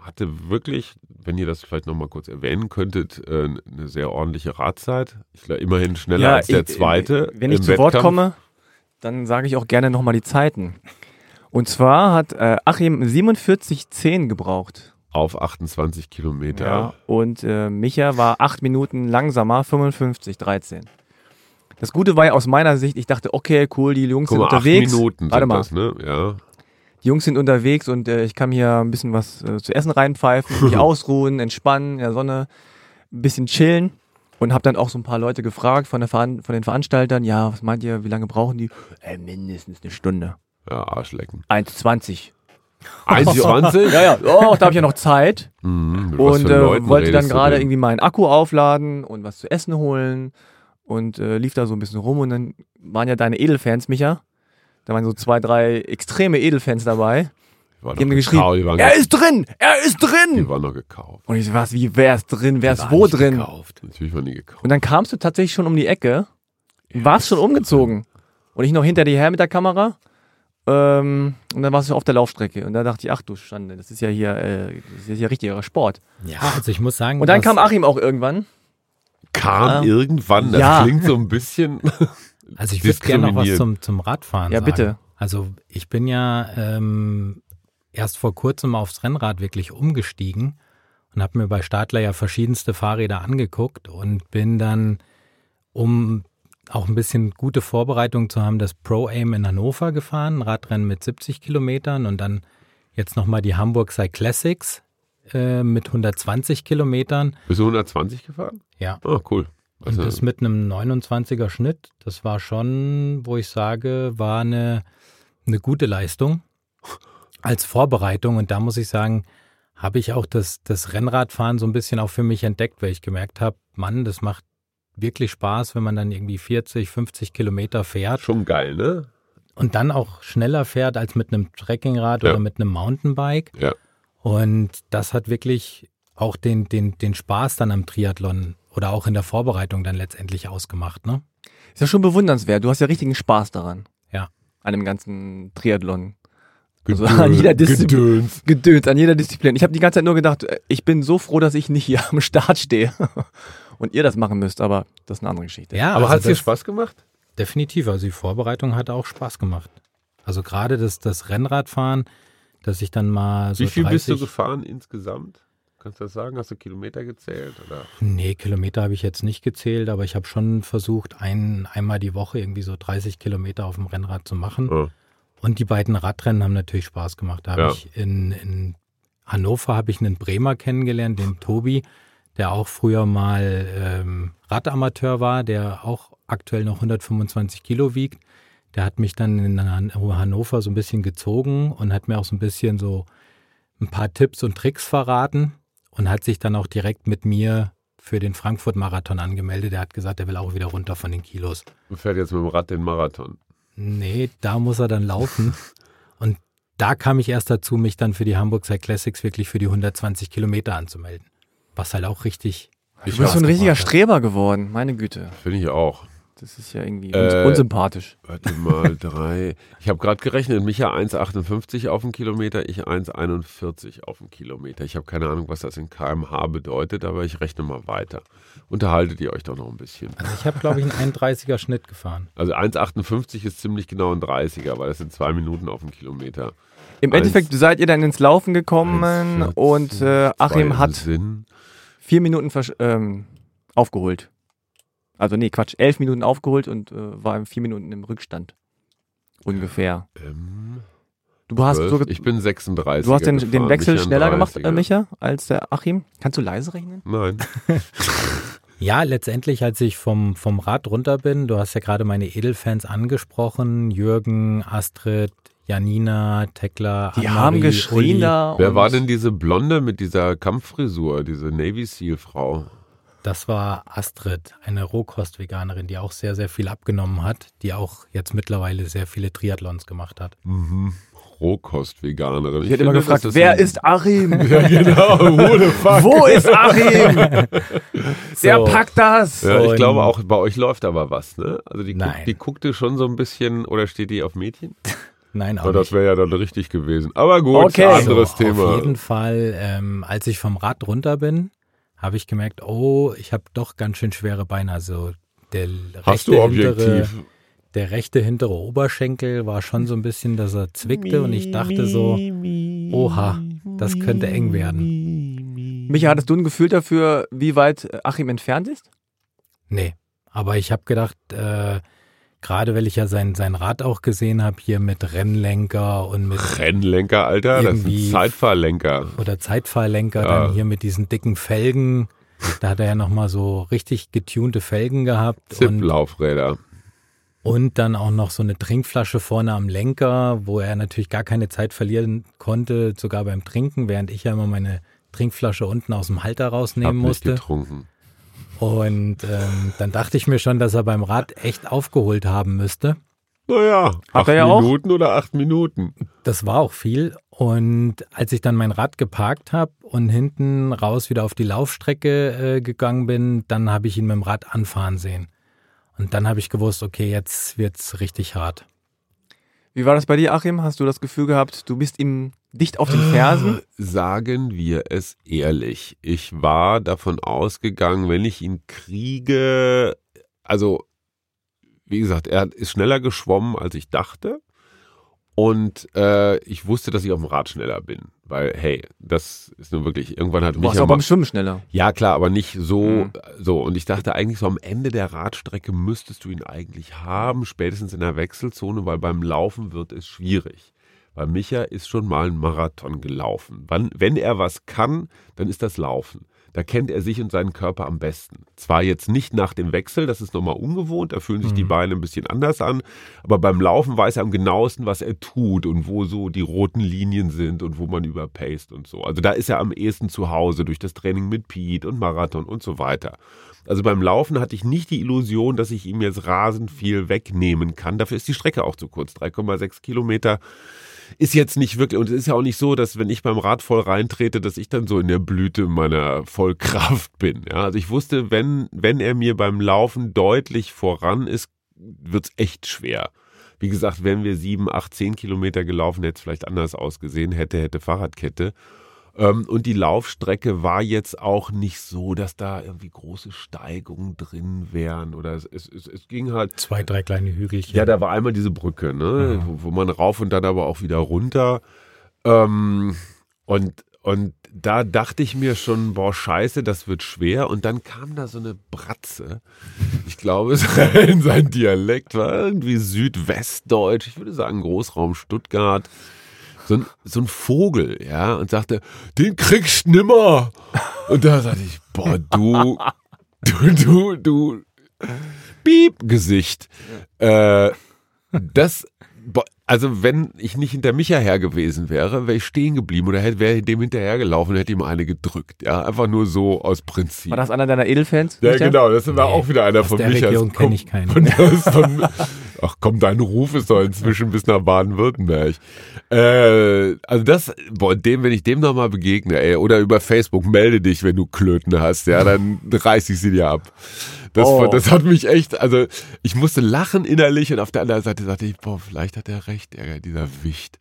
hatte wirklich, wenn ihr das vielleicht nochmal kurz erwähnen könntet, äh, eine sehr ordentliche Radzeit. Ich glaube, immerhin schneller als der ich- zweite. Wenn ich zu Wort Wettkampf. komme, dann sage ich auch gerne nochmal die Zeiten. Und zwar hat äh, Achim 47,10 gebraucht. Auf 28 Kilometer. Ja. Und äh, Micha war 8 Minuten langsamer, 55,13. Das Gute war ja aus meiner Sicht, ich dachte, okay, cool, die Jungs Guck sind mal, acht unterwegs. Minuten Warte mal. das, ne? Ja. Die Jungs sind unterwegs und äh, ich kann mir ein bisschen was äh, zu essen reinpfeifen, mich ausruhen, entspannen, in der Sonne, ein bisschen chillen. Und habe dann auch so ein paar Leute gefragt von, der Veran von den Veranstaltern, ja, was meint ihr, wie lange brauchen die? Äh, mindestens eine Stunde. Ja, Arschlecken. 1,20. 1,20? Ja, ja, oh, da habe ich ja noch Zeit. Mhm, und äh, wollte dann gerade irgendwie meinen Akku aufladen und was zu essen holen und äh, lief da so ein bisschen rum und dann waren ja deine Edelfans, Micha. Da waren so zwei, drei extreme Edelfans dabei. Die waren Die haben geschrieben, gekauft, die waren, er ist drin, er ist die drin. waren noch gekauft. Und ich so, was, wie, wer ist drin, wer ist wo drin? gekauft. Natürlich waren die gekauft. Und dann kamst du tatsächlich schon um die Ecke, warst schon umgezogen und ich noch hinter dir her mit der Kamera. Ähm, und dann warst du auf der Laufstrecke und da dachte ich, ach du Schande, das ist ja hier, äh, das ist ja richtiger Sport. Ja, also ich muss sagen, Und dann kam Achim auch irgendwann. Kam Ah. irgendwann, das Ja. klingt so ein bisschen. Also ich würde gerne noch was zum, zum Radfahren Ja, sagen. bitte. Also ich bin ja ähm, erst vor kurzem aufs Rennrad wirklich umgestiegen und habe mir bei Stadler ja verschiedenste Fahrräder angeguckt und bin dann, um auch ein bisschen gute Vorbereitung zu haben, das Pro Aim in Hannover gefahren, Radrennen mit 70 Kilometern und dann jetzt nochmal die Hamburg Cyclassics äh, mit 120 Kilometern. Bist du 120 gefahren? Ja. Ah, cool. Und Also, das mit einem 29er Schnitt, das war schon, wo ich sage, war eine, eine gute Leistung als Vorbereitung. Und da muss ich sagen, habe ich auch das, das Rennradfahren so ein bisschen auch für mich entdeckt, weil ich gemerkt habe, Mann, das macht wirklich Spaß, wenn man dann irgendwie 40, 50 Kilometer fährt schon geil, ne? und dann auch schneller fährt als mit einem Trekkingrad Ja. oder mit einem Mountainbike. Ja. Und das hat wirklich auch den, den, den Spaß dann am Triathlon oder auch in der Vorbereitung dann letztendlich ausgemacht, ne? Ist ja schon bewundernswert. Du hast ja richtigen Spaß daran. Ja. An dem ganzen Triathlon. Gedöns, Also an jeder Disziplin. Gedöns. Gedöns, an jeder Disziplin. Ich habe die ganze Zeit nur gedacht, äh, ich bin so froh, dass ich nicht hier am Start stehe. Und ihr das machen müsst, aber das ist eine andere Geschichte. Ja, Aber also hat es dir Spaß gemacht? Definitiv. Also die Vorbereitung hat auch Spaß gemacht. Also gerade das, das Rennradfahren, dass ich dann mal so Wie viel 30, bist du gefahren insgesamt? Kannst du das sagen? Hast du Kilometer gezählt? Oder? Nee, Kilometer habe ich jetzt nicht gezählt, aber ich habe schon versucht, ein, einmal die Woche irgendwie so 30 Kilometer auf dem Rennrad zu machen. Ja. Und die beiden Radrennen haben natürlich Spaß gemacht. Da habe Ja. ich in, in Hannover habe ich einen Bremer kennengelernt, den Tobi, der auch früher mal ähm, Radamateur war, der auch aktuell noch 125 Kilo wiegt. Der hat mich dann in Han- Hannover so ein bisschen gezogen und hat mir auch so ein bisschen so ein paar Tipps und Tricks verraten und hat sich dann auch direkt mit mir für den Frankfurt-Marathon angemeldet. Er hat gesagt, er will auch wieder runter von den Kilos. Und fährt jetzt mit dem Rad den Marathon. Nee, da muss er dann laufen. Und da kam ich erst dazu, mich dann für die Hamburg Cycle Classics wirklich für die 120 Kilometer anzumelden. Was halt auch richtig. Du Ich bist so ein richtiger. Streber geworden, meine Güte. Finde ich auch. Das ist ja irgendwie Äh, uns unsympathisch. Warte mal, drei. Ich habe gerade gerechnet, Micha 1,58 auf den Kilometer, ich 1,41 auf den Kilometer. Ich habe keine Ahnung, was das in kmh bedeutet, aber ich rechne mal weiter. Unterhaltet ihr euch doch noch ein bisschen. Also ich habe, glaube ich, einen 31er Schnitt gefahren. Also 1,58 ist ziemlich genau ein 30er, weil das sind zwei Minuten auf den Kilometer. Im eins- Endeffekt seid ihr dann ins Laufen gekommen 1,14, und äh, Achim im hat Sinn. vier Minuten ähm, aufgeholt. Also nee, Quatsch, elf Minuten aufgeholt und äh, war in vier Minuten im Rückstand. Ungefähr. Ähm, Du hast, 12. so, ich bin 36. du hast den, den Wechsel schneller gemacht, 30er. äh, Micha, als der Achim. Kannst du leise rechnen? Nein. Ja, letztendlich, als ich vom, vom Rad runter bin, du hast ja gerade meine Edelfans angesprochen, Jürgen, Astrid, Janina, Tekla, Die haben geschrien da. Wer war denn diese Blonde mit dieser Kampffrisur, diese Navy Seal Frau? Das war Astrid, eine Rohkost-Veganerin, die auch sehr, sehr viel abgenommen hat, die auch jetzt mittlerweile sehr viele Triathlons gemacht hat. Mhm. Rohkost-Veganerin. Ich hätte immer gefragt, das wer ein- ist Achim? Ja, genau. Wo ist Achim? Der So. packt das. Ja, ich Und- glaube auch, bei euch läuft aber was, ne? Also die, Nein. guckt, die guckte schon so ein bisschen, oder steht die auf Mädchen? Nein, auch Aber das wäre ja dann richtig gewesen. Aber gut, Okay. anderes so, Thema. Auf jeden Fall, ähm, als ich vom Rad runter bin, habe ich gemerkt, oh, ich habe doch ganz schön schwere Beine. Also der Hast rechte, du hintere, der rechte hintere Oberschenkel war schon so ein bisschen, dass er zwickte und ich dachte so, oha, das könnte eng werden. Micha, hattest du ein Gefühl dafür, wie weit Achim entfernt ist? Nee, aber ich habe gedacht, äh, gerade weil ich ja sein, sein Rad auch gesehen habe, hier mit Rennlenker und mit Rennlenker, Alter, das Irgendwie- Zeitfahrlenker. oder Zeitfahrlenker, Ja. dann hier mit diesen dicken Felgen. Da hat er ja nochmal so richtig getunte Felgen gehabt und, Zip-Laufräder. und dann auch noch so eine Trinkflasche vorne am Lenker, wo er natürlich gar keine Zeit verlieren konnte, sogar beim Trinken, während ich ja immer meine Trinkflasche unten aus dem Halter Hab rausnehmen nicht musste. getrunken. Und ähm, dann dachte ich mir schon, dass er beim Rad echt aufgeholt haben müsste. Naja, acht er ja auch. Minuten oder acht Minuten. Das war auch viel. Und als ich dann mein Rad geparkt habe und hinten raus wieder auf die Laufstrecke äh, gegangen bin, dann habe ich ihn mit dem Rad anfahren sehen. Und dann habe ich gewusst, okay, jetzt wird's richtig hart. Wie war das bei dir, Achim? Hast du das Gefühl gehabt, du bist ihm dicht auf den Fersen? Sagen wir es ehrlich. Ich war davon ausgegangen, wenn ich ihn kriege, also wie gesagt, er ist schneller geschwommen, als ich dachte. Und äh, ich wusste, dass ich auf dem Rad schneller bin. Weil, hey, das ist nun wirklich, irgendwann hat Du mich warst ja auch beim Schwimmen schneller. Ja, klar, aber nicht so, Mhm. so. Und ich dachte eigentlich so am Ende der Radstrecke müsstest du ihn eigentlich haben, spätestens in der Wechselzone, weil beim Laufen wird es schwierig. Weil Micha ist schon mal einen Marathon gelaufen. Wann, wenn er was kann, dann ist das Laufen. Da kennt er sich und seinen Körper am besten. Zwar jetzt nicht nach dem Wechsel, das ist nochmal ungewohnt, da fühlen sich die Mhm. Beine ein bisschen anders an, aber beim Laufen weiß er am genauesten, was er tut und wo so die roten Linien sind und wo man überpaced und so. Also da ist er am ehesten zu Hause durch das Training mit Pete und Marathon und so weiter. Also beim Laufen hatte ich nicht die Illusion, dass ich ihm jetzt rasend viel wegnehmen kann. Dafür ist die Strecke auch zu kurz. 3,6 Kilometer ist jetzt nicht wirklich, und es ist ja auch nicht so, dass wenn ich beim Rad voll reintrete, dass ich dann so in der Blüte meiner Vollkraft bin. Ja, also ich wusste, wenn, wenn er mir beim Laufen deutlich voran ist, wird's echt schwer. Wie gesagt, wenn wir sieben, acht, zehn Kilometer gelaufen, hätte es vielleicht anders ausgesehen, hätte, hätte Fahrradkette. Ähm, und die Laufstrecke war jetzt auch nicht so, dass da irgendwie große Steigungen drin wären. Oder es, es, es, es ging halt, Zwei, drei kleine Hügelchen. ja, da war einmal diese Brücke, ne, Ja. wo, wo man rauf und dann aber auch wieder runter. Ähm, und, und da dachte ich mir schon, boah, scheiße, das wird schwer. Und dann kam da so eine Bratze. Ich glaube, sein, sein Dialekt war irgendwie südwestdeutsch. Ich würde sagen, Großraum Stuttgart. So ein, so ein Vogel, ja, und sagte, den kriegst nimmer. Und da sagte ich, boah, du, du, du, du, Piep-Gesicht. Äh, das, also wenn ich nicht hinter Micha her gewesen wäre, wäre ich stehen geblieben oder hätte, wäre dem hinterhergelaufen und hätte ihm eine gedrückt. Ja, einfach nur so aus Prinzip. War das einer deiner Edelfans? Ja, Micha? genau, das war Nee, auch wieder einer aus von der Michas. Region kenn ich keinen. Von, von, ach komm, dein Ruf ist doch inzwischen bis nach Baden-Württemberg. Äh, also das, boah, dem, wenn ich dem nochmal begegne, ey, oder über Facebook, melde dich, wenn du Klöten hast, ja, dann reiß ich sie dir ab. Das, Oh. das hat mich echt, also ich musste lachen innerlich und auf der anderen Seite sagte ich, boah, vielleicht hat er recht, dieser Wicht.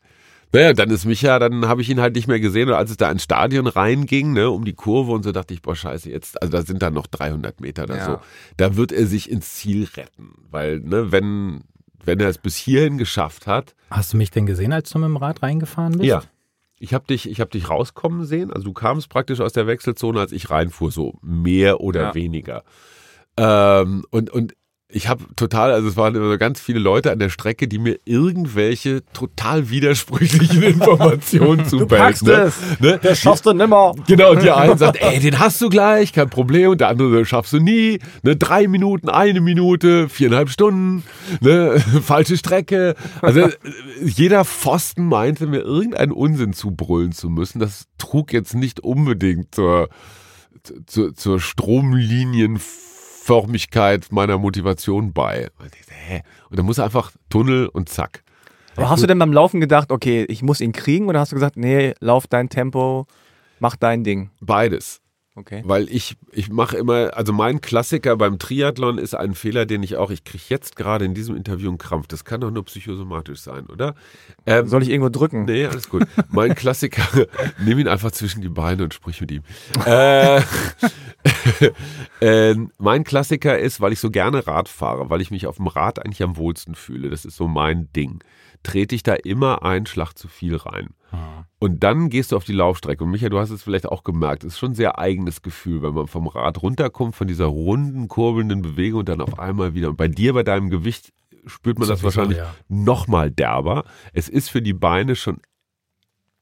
Naja, dann ist Micha, dann habe ich ihn halt nicht mehr gesehen. Und als es da ins Stadion reinging, ne, um die Kurve und so, dachte ich, boah, scheiße, jetzt, also da sind dann noch 300 Meter oder Ja. so. Da wird er sich ins Ziel retten. Weil, ne, wenn, wenn er es bis hierhin geschafft hat, Hast du mich denn gesehen, als du mit dem Rad reingefahren bist? ja. Ich habe dich, ich hab dich rauskommen sehen. Also du kamst praktisch aus der Wechselzone, als ich reinfuhr, so mehr oder Ja. weniger. Ähm, und, und ich habe total, also es waren immer so ganz viele Leute an der Strecke, die mir irgendwelche total widersprüchlichen Informationen zubelten. Ne? Ne? Das schaffst du nimmer. Genau, und der eine sagt, ey, den hast du gleich, kein Problem. Und der andere, schaffst du nie. Ne, drei Minuten, eine Minute, viereinhalb Stunden, ne, falsche Strecke. Also jeder Pfosten meinte mir irgendeinen Unsinn zubrüllen zu müssen. Das trug jetzt nicht unbedingt zur, zur, zur Stromlinienförmigkeit meiner Motivation bei. Und hä? Und dann muss er einfach Tunnel und zack. Aber hast du denn beim Laufen gedacht, okay, ich muss ihn kriegen? Oder hast du gesagt, nee, lauf dein Tempo, mach dein Ding? Beides. Okay. Weil ich, ich mache immer, also mein Klassiker beim Triathlon ist ein Fehler, den ich auch, ich kriege jetzt gerade in diesem Interview einen Krampf. Das kann doch nur psychosomatisch sein, oder? Ähm, Soll ich irgendwo drücken? Nee, alles gut. Mein Klassiker, nimm ihn einfach zwischen die Beine und sprich mit ihm. Äh, äh, mein Klassiker ist, weil ich so gerne Rad fahre, weil ich mich auf dem Rad eigentlich am wohlsten fühle, das ist so mein Ding, trete ich da immer einen Schlag zu viel rein. Und dann gehst du auf die Laufstrecke. Und Micha, du hast es vielleicht auch gemerkt, es ist schon ein sehr eigenes Gefühl, wenn man vom Rad runterkommt, von dieser runden, kurbelnden Bewegung und dann auf einmal wieder. Und bei dir, bei deinem Gewicht, spürt man das Sowieso, wahrscheinlich ja. noch mal derber. Es ist für die Beine schon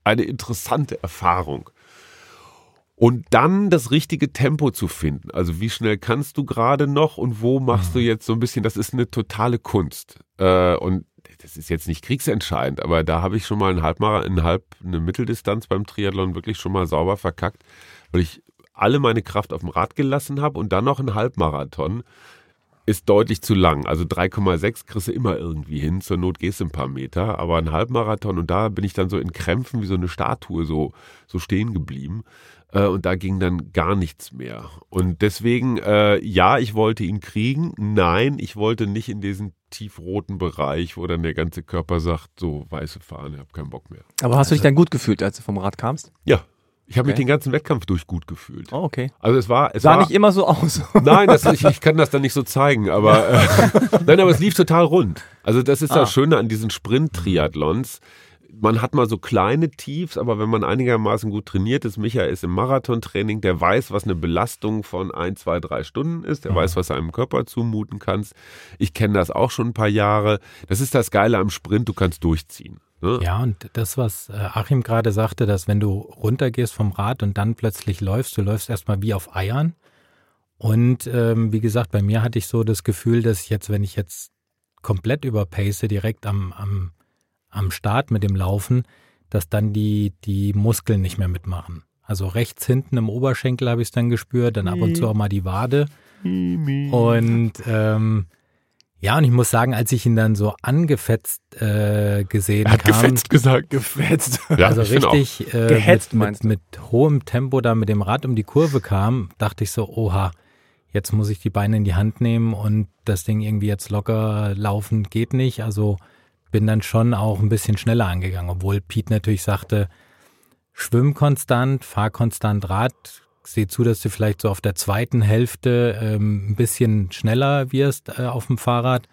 eine interessante Erfahrung. Und dann das richtige Tempo zu finden. Also wie schnell kannst du gerade noch und wo machst du jetzt so ein bisschen, das ist eine totale Kunst. Äh, und das ist jetzt nicht kriegsentscheidend, aber da habe ich schon mal einen Halbmarathon, einen Halb, eine Mitteldistanz beim Triathlon wirklich schon mal sauber verkackt, weil ich alle meine Kraft auf dem Rad gelassen habe und dann noch ein Halbmarathon ist deutlich zu lang. Also 3,6 kriegst du immer irgendwie hin. Zur Not gehst du ein paar Meter. Aber ein Halbmarathon und da bin ich dann so in Krämpfen wie so eine Statue so, so stehen geblieben. Äh, und da ging dann gar nichts mehr. Und deswegen, äh, ja, ich wollte ihn kriegen. Nein, ich wollte nicht in diesen tiefroten Bereich, wo dann der ganze Körper sagt, so weiße Fahne, ich habe keinen Bock mehr. Aber hast du dich dann gut gefühlt, als du vom Rad kamst? Ja, ich habe mich Okay. den ganzen Wettkampf durch gut gefühlt. Oh, okay. Also es war, es Sah war nicht immer so aus. Nein, das, ich, ich kann das dann nicht so zeigen, aber äh, nein, aber es lief total rund. Also das ist Ah. das Schöne an diesen Sprint-Triathlons. Man hat mal so kleine Tiefs, aber wenn man einigermaßen gut trainiert ist, Micha ist im Marathontraining, der weiß, was eine Belastung von ein, zwei, drei Stunden ist, der weiß, was er einem Körper zumuten kannst. Ich kenne das auch schon ein paar Jahre. Das ist das Geile am Sprint, du kannst durchziehen. Ne? Ja, und das, was äh, Achim gerade sagte, dass wenn du runtergehst vom Rad und dann plötzlich läufst, du läufst erstmal wie auf Eiern. Und ähm, wie gesagt, bei mir hatte ich so das Gefühl, dass ich jetzt, wenn ich jetzt komplett überpace, direkt am, am, am Start mit dem Laufen, dass dann die, die Muskeln nicht mehr mitmachen. Also rechts hinten im Oberschenkel habe ich es dann gespürt, dann ab und zu auch mal die Wade. Und ähm, ja, und ich muss sagen, als ich ihn dann so angefetzt äh, gesehen Er hat kam, gefetzt gesagt. Gefetzt. Ja, also richtig äh, Gehetzt, mit, meinst mit, mit hohem Tempo da mit dem Rad um die Kurve kam, dachte ich so, oha, jetzt muss ich die Beine in die Hand nehmen und das Ding irgendwie jetzt locker laufen geht nicht. Also bin dann schon auch ein bisschen schneller angegangen, obwohl Pete natürlich sagte, schwimm konstant, fahr konstant Rad, seh zu, dass du vielleicht so auf der zweiten Hälfte ähm, ein bisschen schneller wirst äh, auf dem Fahrrad,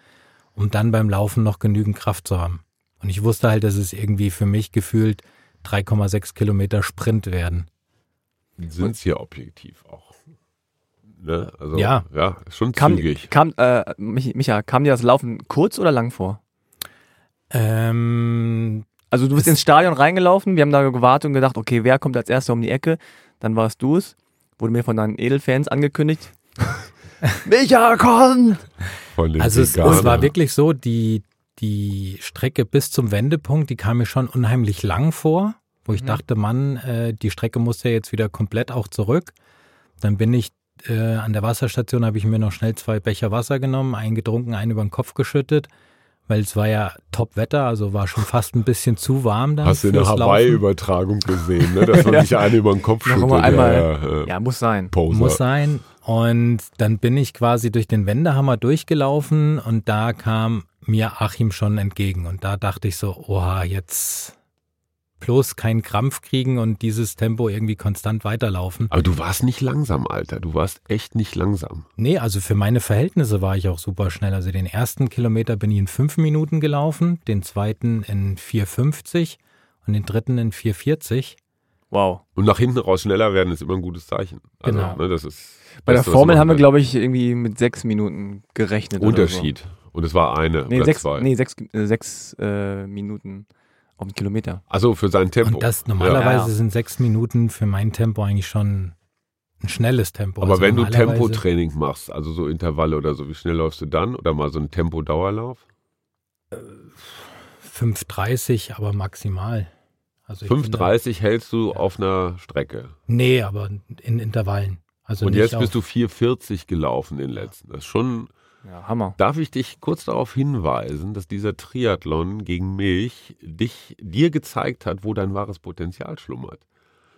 um dann beim Laufen noch genügend Kraft zu haben. Und ich wusste halt, dass es irgendwie für mich gefühlt 3,6 Kilometer Sprint werden. Sind es hier objektiv auch. Ne? Also, Ja. ja, schon Kam, zügig. kam, äh, Mich- Micha, kam dir das Laufen kurz oder lang vor? Ähm, Also du bist ins Stadion reingelaufen, wir haben da gewartet und gedacht, okay, wer kommt als erster um die Ecke? Dann warst du es. Wurde mir von deinen Edelfans angekündigt. Micha, komm! Also es, es war wirklich so, die, die Strecke bis zum Wendepunkt, die kam mir schon unheimlich lang vor, wo ich Mhm. dachte, Mann, äh, die Strecke muss ja jetzt wieder komplett auch zurück. Dann bin ich äh, an der Wasserstation, habe ich mir noch schnell zwei Becher Wasser genommen, einen getrunken, einen über den Kopf geschüttet, weil es war ja Top-Wetter, also war schon fast ein bisschen zu warm dann Hast du in der Laufen. Hawaii-Übertragung gesehen, ne? dass man sich eine über den Kopf Noch schüttelt. mal einmal. Ja, ja, ja. Ja, muss sein. Poser. Muss sein. Und dann bin ich quasi durch den Wendehammer durchgelaufen und da kam mir Achim schon entgegen. Und da dachte ich so, oha, jetzt bloß keinen Krampf kriegen und dieses Tempo irgendwie konstant weiterlaufen. Aber du warst nicht langsam, Alter. Du warst echt nicht langsam. Nee, also für meine Verhältnisse war ich auch super schnell. Also den ersten Kilometer bin ich in fünf Minuten gelaufen, den zweiten in 4,50 und den dritten in 4,40. Wow. Und nach hinten raus schneller werden ist immer ein gutes Zeichen. Also, Genau. Ne, das ist Bei der Formel haben wir, kann. glaube ich, irgendwie mit sechs Minuten gerechnet. Unterschied. Und es war eine, so. Nee, sechs, zwei. nee, sechs, äh, sechs äh, Minuten auf den Kilometer. Also für sein Tempo. Und das normalerweise Ja. sind sechs Minuten für mein Tempo eigentlich schon ein schnelles Tempo. Aber Also wenn du Tempotraining machst, also so Intervalle oder so, wie schnell läufst du dann? Oder mal so ein Tempo-Dauerlauf? 5,30, aber maximal. Also ich bin 5,30 hältst du auf einer Strecke. Nee, aber in Intervallen. Also Und nicht jetzt bist du 4,40 gelaufen den letzten. Das ist schon. Ja, Hammer. Darf ich dich kurz darauf hinweisen, dass dieser Triathlon gegen mich dich, dir gezeigt hat, wo dein wahres Potenzial schlummert?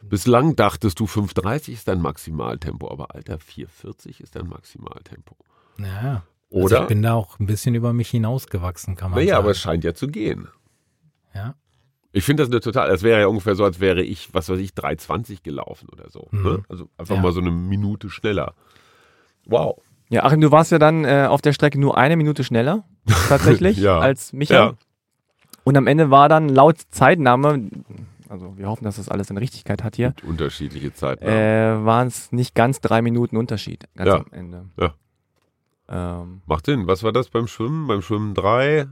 Bislang dachtest du, 5,30 ist dein Maximaltempo, aber Alter, 4,40 ist dein Maximaltempo. Ja, also Oder? ich bin da auch ein bisschen über mich hinausgewachsen, kann man naja, sagen. aber es scheint ja zu gehen. ja. Ich finde das eine total, das wäre ja ungefähr so, als wäre ich, was weiß ich, 3,20 gelaufen oder so. Mhm. Ne? Also einfach Ja. mal so eine Minute schneller. Wow. Ja, Achim, du warst ja dann äh, auf der Strecke nur eine Minute schneller, tatsächlich, Ja. als Micha. Ja. Und am Ende war dann laut Zeitnahme, also wir hoffen, dass das alles eine Richtigkeit hat hier, Unterschiedliche Zeiten. äh, waren es nicht ganz drei Minuten Unterschied ganz Ja. am Ende. Ja. Ähm, Macht Sinn. Was war das beim Schwimmen? Beim Schwimmen drei,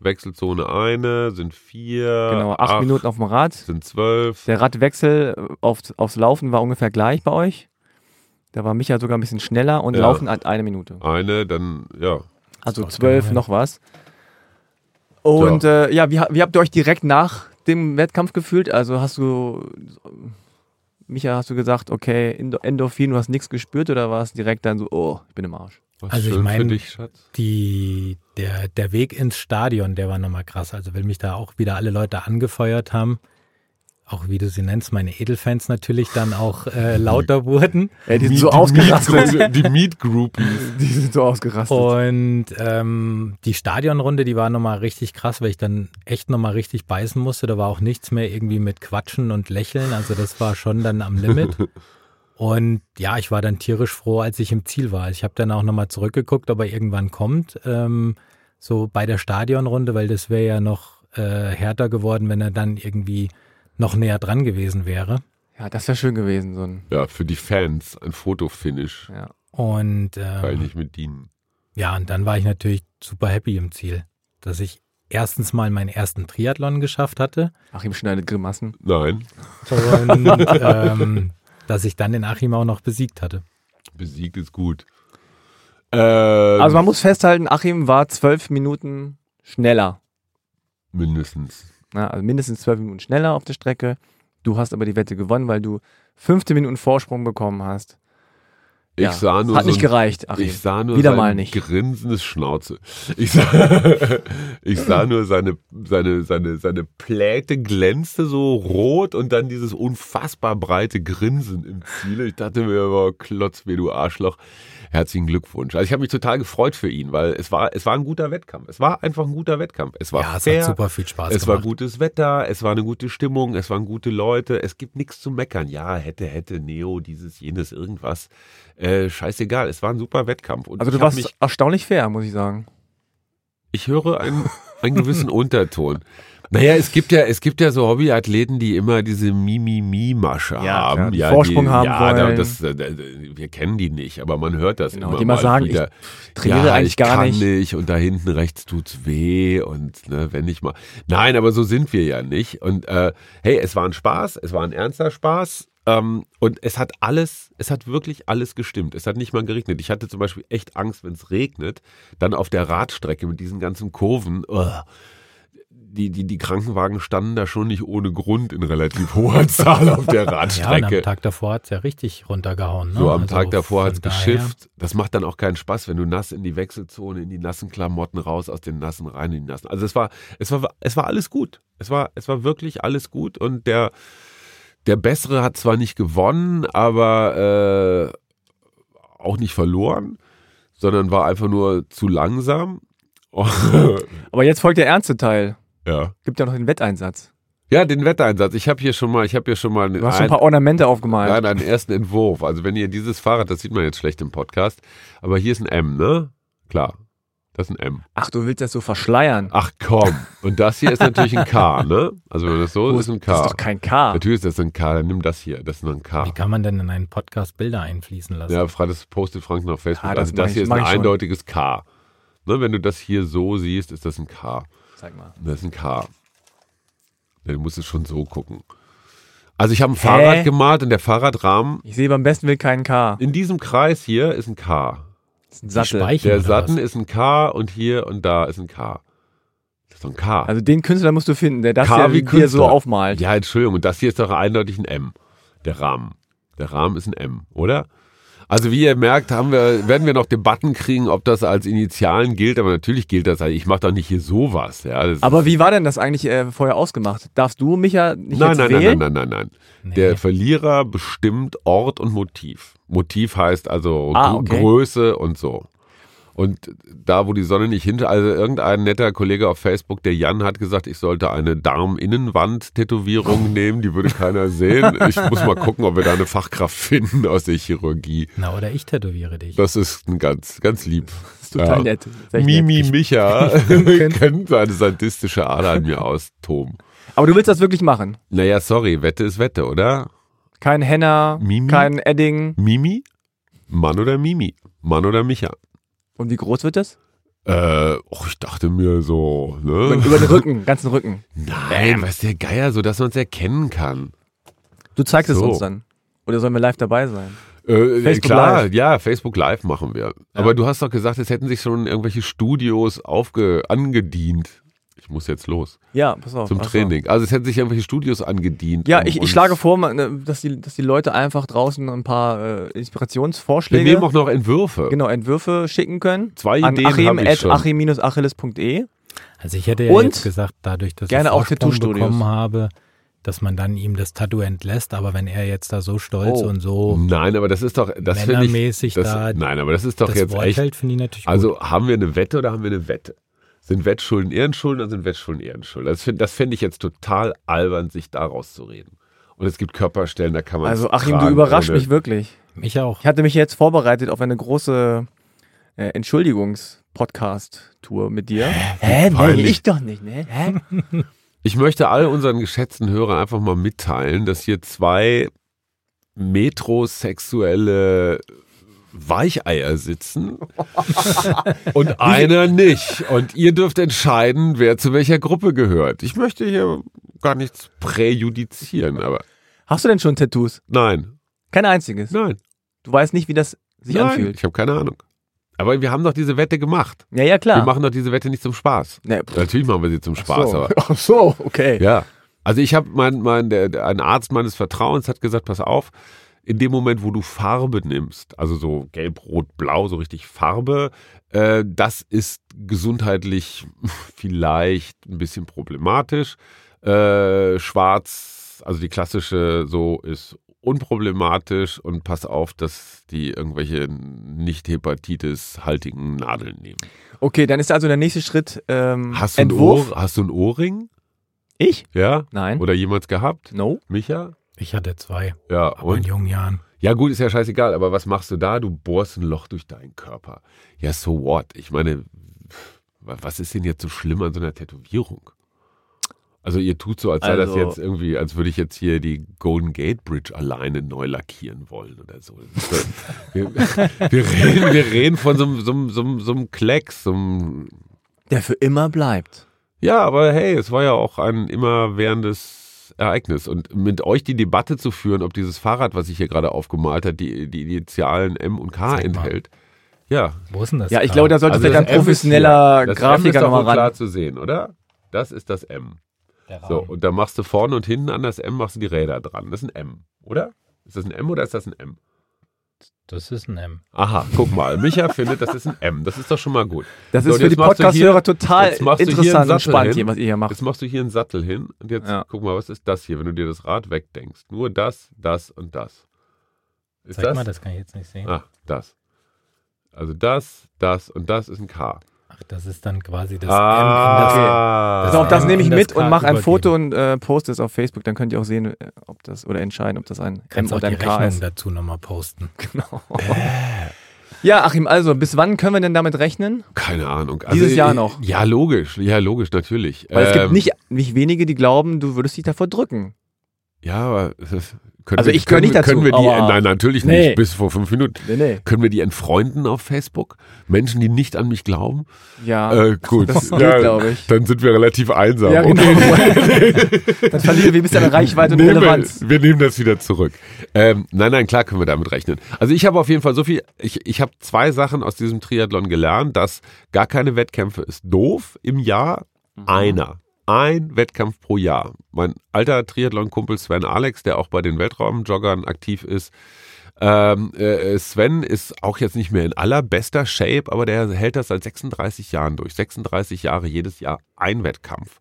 Wechselzone eine, sind vier. genau, acht, Minuten auf dem Rad. Sind zwölf. Der Radwechsel auf, aufs Laufen war ungefähr gleich bei euch. Da war Micha sogar ein bisschen schneller und Ja. Laufen hat eine Minute. Eine, dann, ja. Also zwölf noch was. Und äh, ja, wie, wie habt ihr euch direkt nach dem Wettkampf gefühlt? Also hast du, Micha, hast du gesagt, okay, Endo- Endorphin, du hast nichts gespürt oder war es direkt dann so, oh, ich bin im Arsch? Was Also ich schön für mein- dich, Schatz. Die, der, der Weg ins Stadion, der war nochmal krass. Also weil mich da auch wieder alle Leute angefeuert haben. Auch wie du sie nennst, meine Edelfans natürlich dann auch äh, lauter wurden. Ey, die sind Meet- so ausgerastet. Die Meet Groupies. die sind so ausgerastet. Und ähm, die Stadionrunde, die war nochmal richtig krass, weil ich dann echt nochmal richtig beißen musste. Da war auch nichts mehr irgendwie mit Quatschen und Lächeln. Also das war schon dann am Limit. Und ja, ich war dann tierisch froh, als ich im Ziel war. Ich habe dann auch nochmal zurückgeguckt, ob er irgendwann kommt. Ähm, so bei der Stadionrunde, weil das wäre ja noch äh, härter geworden, wenn er dann irgendwie noch näher dran gewesen wäre. Ja, das wäre schön gewesen, so ein, Ja, für die Fans ein Fotofinish. ja. Und ich ähm, nicht mit dienen. Ja, und dann war ich natürlich super happy im Ziel, dass ich erstens mal meinen ersten Triathlon geschafft hatte Achim schneidet Grimassen. Nein, und ähm, dass ich dann den Achim auch noch besiegt hatte. besiegt ist gut. Ähm, Also man muss festhalten, Achim war zwölf Minuten schneller. mindestens. Na, also mindestens zwölf Minuten schneller auf der Strecke. Du hast aber die Wette gewonnen, weil du 15 Minuten Vorsprung bekommen hast. Ich Ja, sah nur Hat so nicht ein- gereicht, Achim. Ich sah nur Wieder mal nicht. grinsendes Schnauze. Ich sah, ich sah nur seine, seine, seine, seine Pläte glänzte so rot und dann dieses unfassbar breite Grinsen im Ziel. Ich dachte mir, aber klotz mir, du Arschloch. Herzlichen Glückwunsch. Also ich habe mich total gefreut für ihn, weil es war, es war ein guter Wettkampf. Es war einfach ein guter Wettkampf. Es war ja, es fair. hat super viel Spaß Es war gemacht. gutes Wetter, es war eine gute Stimmung, es waren gute Leute, es gibt nichts zu meckern. Ja, hätte, hätte, Neo, dieses, jenes, irgendwas. Äh, scheißegal, es war ein super Wettkampf. Und Also du warst mich, erstaunlich fair, muss ich sagen. ich höre einen, einen gewissen Unterton. Naja, es gibt ja, es gibt ja so Hobbyathleten, die immer diese Mimimi-Masche Ja, haben. ja, Vorsprung die, haben ja, wollen. Das, wir kennen die nicht, aber man hört das Genau, immer die mal sagen, wieder. Trainiere ja, eigentlich ich gar kann nicht. nicht und da hinten rechts tut's weh und ne, wenn ich mal. Nein, aber so sind wir ja nicht. Und äh, hey, es war ein Spaß, es war ein ernster Spaß. Ähm, und es hat alles, es hat wirklich alles gestimmt. Es hat nicht mal geregnet. Ich hatte zum Beispiel echt Angst, wenn es regnet, dann auf der Radstrecke mit diesen ganzen Kurven. Oh, die, die, die Krankenwagen standen da schon nicht ohne Grund in relativ hoher Zahl auf der Ja, Radstrecke. am Tag davor hat es ja richtig runtergehauen. Ne? so am Also Tag davor hat es daher- geschifft. Das macht dann auch keinen Spaß, wenn du nass in die Wechselzone, in die nassen Klamotten raus, aus den nassen rein in die nassen. Also es war, es war, es war alles gut. Es war, es war wirklich alles gut und der, der Bessere hat zwar nicht gewonnen, aber äh, auch nicht verloren, sondern war einfach nur zu langsam. Aber jetzt folgt der ernste Teil. Ja. Gibt ja noch den Wetteinsatz. Ja, den Wetteinsatz. Ich habe hier schon mal, ich habe hier schon mal Du hast schon ein, paar Ornamente aufgemalt. nein, einen ersten Entwurf. Also wenn ihr dieses Fahrrad, das sieht man jetzt schlecht im Podcast, aber hier ist ein M, ne? Klar. Das ist ein M. Ach, du willst das so verschleiern. Ach komm. Und das hier ist natürlich ein K, ne? Also wenn das so, Wo ist ein Das K. ist doch kein K. Natürlich ist das ein K, dann nimm das hier. Das ist ein K. Wie kann man denn in einen Podcast Bilder einfließen lassen? Ja, das postet Frank noch auf Facebook. Ah, das also das ich- hier ist ein schon. eindeutiges K. Ne, wenn du das hier so siehst, ist das ein K. Sag mal. Das ist ein K. Du musst es schon so gucken. Also ich habe ein Fahrrad gemalt und der Fahrradrahmen Ich sehe beim besten Willen keinen K. in diesem Kreis hier ist ein K. Das ist ein Sattel. Speichen Der was? ist ein K und hier und da ist ein K. Das ist doch ein K. Also den Künstler musst du finden, der das K ja wie dir so aufmalt. ja, Entschuldigung, und das hier ist doch eindeutig ein M. Der Rahmen. Der Rahmen ist ein M, oder? Also wie ihr merkt, haben wir, werden wir noch Debatten kriegen, ob das als Initialen gilt, aber natürlich gilt das. Ich mache doch nicht hier sowas. Ja, Aber wie war denn das eigentlich äh, vorher ausgemacht? Darfst du Micha nicht nein, jetzt nein, nein, wählen? nein, nein, nein, nein. Nee. Der Verlierer bestimmt Ort und Motiv. Motiv heißt also Ah, okay. Größe und so. Und da, wo die Sonne nicht hinter, also irgendein netter Kollege auf Facebook, der Jan, hat gesagt, ich sollte eine Darminnenwand-Tätowierung nehmen, die würde keiner sehen. Ich muss mal gucken, ob wir da eine Fachkraft finden aus der Chirurgie. Na, oder ich tätowiere dich. Das ist ein ganz, ganz lieb. Das ist total Ja. nett. Mimi nett. Micha kennt seine sadistische Ader an mir austoben. Aber du willst das wirklich machen? Naja, sorry, Wette ist Wette, oder? Kein Henna, Mimi? kein Edding. Mimi? Mann oder Mimi? Mann oder Micha? Und wie groß wird das? Äh, och, ich dachte mir so, Über, ne? über den Rücken, ganzen Rücken. Nein, was der Geier, so dass man es erkennen kann. Du zeigst es So. uns dann. Oder sollen wir live dabei sein? Äh, Facebook klar, Live. ja, Facebook Live machen wir. Aber du hast doch gesagt, es hätten sich schon irgendwelche Studios aufge angedient. Ich muss jetzt los Ja, pass auf. zum ach so. Training. Also es hätten sich irgendwelche Studios angedient. Ja, um ich, ich schlage vor, äh, dass die, dass die Leute einfach draußen ein paar äh, Wir Inspirationsvorschläge, nehmen auch noch Entwürfe. genau, Entwürfe schicken können. Zwei an Ideen achim, ich at schon. achim-achilles.de. Also ich hätte ja Und jetzt gesagt, dadurch, dass gerne ich auch bekommen habe, dass man dann ihm das Tattoo entlässt, aber wenn er jetzt da so stolz Oh. und so Nein, aber das ist doch, das finde ich, das, da nein, aber das ist doch das jetzt Wort echt hält, ich natürlich Also haben wir eine Wette oder haben wir eine Wette? Sind Wettschulden Ehrenschulden oder sind Wettschulden Ehrenschulden? Das finde das fänd ich jetzt total albern, sich daraus zu reden. Und es gibt Körperstellen, da kann man Also Achim, du überraschst mich wirklich. Mich auch. Ich hatte mich jetzt vorbereitet auf eine große äh, Entschuldigungs-Podcast-Tour mit dir. Hä? peinlich. ich doch nicht, ne? Hä? Ich möchte all unseren geschätzten Hörern einfach mal mitteilen, dass hier zwei metrosexuelle Weicheier sitzen und einer nicht. Und ihr dürft entscheiden, wer zu welcher Gruppe gehört. Ich möchte hier gar nichts präjudizieren, aber Hast du denn schon Tattoos? nein, Kein einziges. nein. Du weißt nicht, wie das sich Nein, anfühlt. ich habe keine Ahnung. Aber wir haben doch diese Wette gemacht. Ja, ja, klar. Wir machen doch diese Wette nicht zum Spaß. ne, pff, Natürlich machen wir sie zum Spaß, so. aber Ach so, okay. ja. Also ich habe mein, mein der, ein Arzt meines Vertrauens hat gesagt, pass auf, in dem Moment, wo du Farbe nimmst, also so gelb, rot, blau, so richtig Farbe, äh, das ist gesundheitlich vielleicht ein bisschen problematisch. Äh, schwarz, also die klassische so ist unproblematisch und pass auf, dass die irgendwelche nicht Hepatitis-haltigen Nadeln nehmen. Okay, dann ist also der nächste Schritt ähm, Hast du, ein. Ohr, hast du ein Ohrring? Ich? Ja? Nein. Oder jemals gehabt? No. Micha? Ich hatte zwei, Ja, aber in und? jungen Jahren. Ja, gut, ist ja scheißegal, aber was machst du da? Du bohrst ein Loch durch deinen Körper. Ja, so what? Ich meine, was ist denn jetzt so schlimm an so einer Tätowierung? Also ihr tut so, als sei das Also- jetzt irgendwie, als würde ich jetzt hier die Golden Gate Bridge alleine neu lackieren wollen oder so. Das wir, wir, reden, wir reden von so, einem- so, einem- so, einem- so einem Klecks, so einem Der für immer bleibt. Ja, aber hey, es war ja auch ein immerwährendes Ereignis. Und mit euch die Debatte zu führen, ob dieses Fahrrad, was ich hier gerade aufgemalt habe, die, die Initialen M und K Zeig mal. enthält. Ja. Wo ist denn das? Ja, ich glaube, da sollte Also ein professioneller. Das Grafiker nochmal wohl klar ran. zu sehen, oder? Das ist das M. So, und da machst du vorne und hinten an das M machst du die Räder dran. Das ist ein M, oder? Ist das ein M oder ist das ein M? Das ist ein M. Aha, guck mal. Micha findet, das ist ein M. Das ist doch schon mal gut. Das So, ist für die Podcast-Hörer total interessant und Sattel spannend hin. hier, was ihr hier macht. Jetzt machst du hier einen Sattel hin und jetzt Ja. guck mal, was ist das hier, wenn du dir das Rad wegdenkst? Nur das, das und das. Ist Zeig das? mal, das kann ich jetzt nicht sehen. Ah, das. Also das, das und das ist ein K. Ach, das ist dann quasi das ah, das So, auf das M nehme ich das mit und mache ein. Foto und äh, poste es auf Facebook. Dann könnt ihr auch sehen, äh, ob das oder entscheiden, ob das ein in das M Kannst auch oder ein K Rechnung ist. dazu nochmal posten. Genau. Ja, Achim, also bis wann können wir denn damit rechnen? Keine Ahnung. Dieses Jahr äh, noch. Ja, logisch. Ja, logisch, natürlich. Weil es gibt Ähm, nicht, nicht wenige, die glauben, du würdest dich davor drücken. Ja, aber das- können Also wir, ich können, nicht dazu, Können wir die, nein, natürlich Nee. nicht, bis vor fünf Minuten. Nee, nee. Können wir die entfreunden auf Facebook? Menschen, die nicht an mich glauben? Ja, Äh, gut. das geht, Ja, glaube ich. Dann sind wir relativ einsam. Ja, genau. Dann verlieren wir ein bisschen an Reichweite und Nehmen Relevanz. wir, nehmen das wieder zurück. Ähm, nein, nein, klar können wir damit rechnen. Also ich habe auf jeden Fall so viel, ich, ich habe zwei Sachen aus diesem Triathlon gelernt, dass gar keine Wettkämpfe ist doof im Jahr, einer. Ein Wettkampf pro Jahr. Mein alter Triathlon-Kumpel Sven Alex, der auch bei den Weltraumjoggern aktiv ist, ähm, äh, Sven ist auch jetzt nicht mehr in allerbester Shape, aber der hält das seit 36 Jahren durch. 36 Jahre jedes Jahr ein Wettkampf.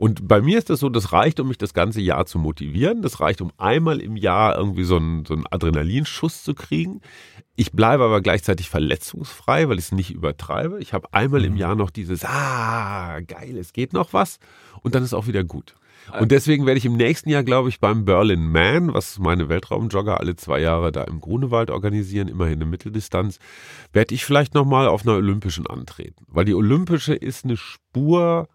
Und bei mir ist das so, das reicht, um mich das ganze Jahr zu motivieren. Das reicht, um einmal im Jahr irgendwie so einen, so einen Adrenalinschuss zu kriegen. Ich bleibe aber gleichzeitig verletzungsfrei, weil ich es nicht übertreibe. Ich habe einmal im Jahr noch dieses, ah, geil, es geht noch was. Und dann ist auch wieder gut. Und deswegen werde ich im nächsten Jahr, glaube ich, beim Berlin Man, was meine Weltraumjogger alle zwei Jahre da im Grunewald organisieren, immerhin eine Mitteldistanz, werde ich vielleicht nochmal auf einer Olympischen antreten. Weil die Olympische ist eine Spur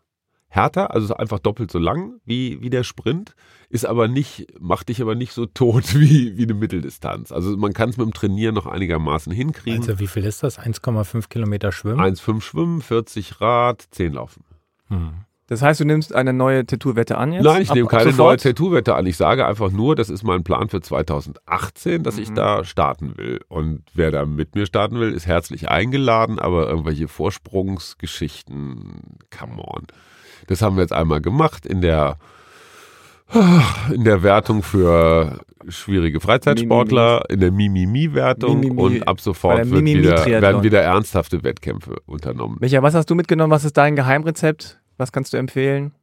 härter, also ist einfach doppelt so lang wie, wie der Sprint, ist aber nicht, macht dich aber nicht so tot wie, wie eine Mitteldistanz. Also man kann es mit dem Trainieren noch einigermaßen hinkriegen. Also wie viel ist das? 1,5 Kilometer Schwimmen? 1,5 Schwimmen, 40 Rad, 10 Laufen. Hm. Das heißt, du nimmst eine neue Tattoo-Wette an jetzt? Nein, ich Ab- nehme keine neue sofort? Tattoo-Wette an. Ich sage einfach nur, das ist mein Plan für 2018, dass ich Mhm. da starten will. Und wer da mit mir starten will, ist herzlich eingeladen, aber irgendwelche Vorsprungsgeschichten, come on. Das haben wir jetzt einmal gemacht in der in der Wertung für schwierige Freizeitsportler, in der Mimimi-Wertung Mimimi- und ab sofort wieder, werden wieder ernsthafte Wettkämpfe unternommen. Micha, was hast du mitgenommen? Was ist dein Geheimrezept? Was kannst du empfehlen?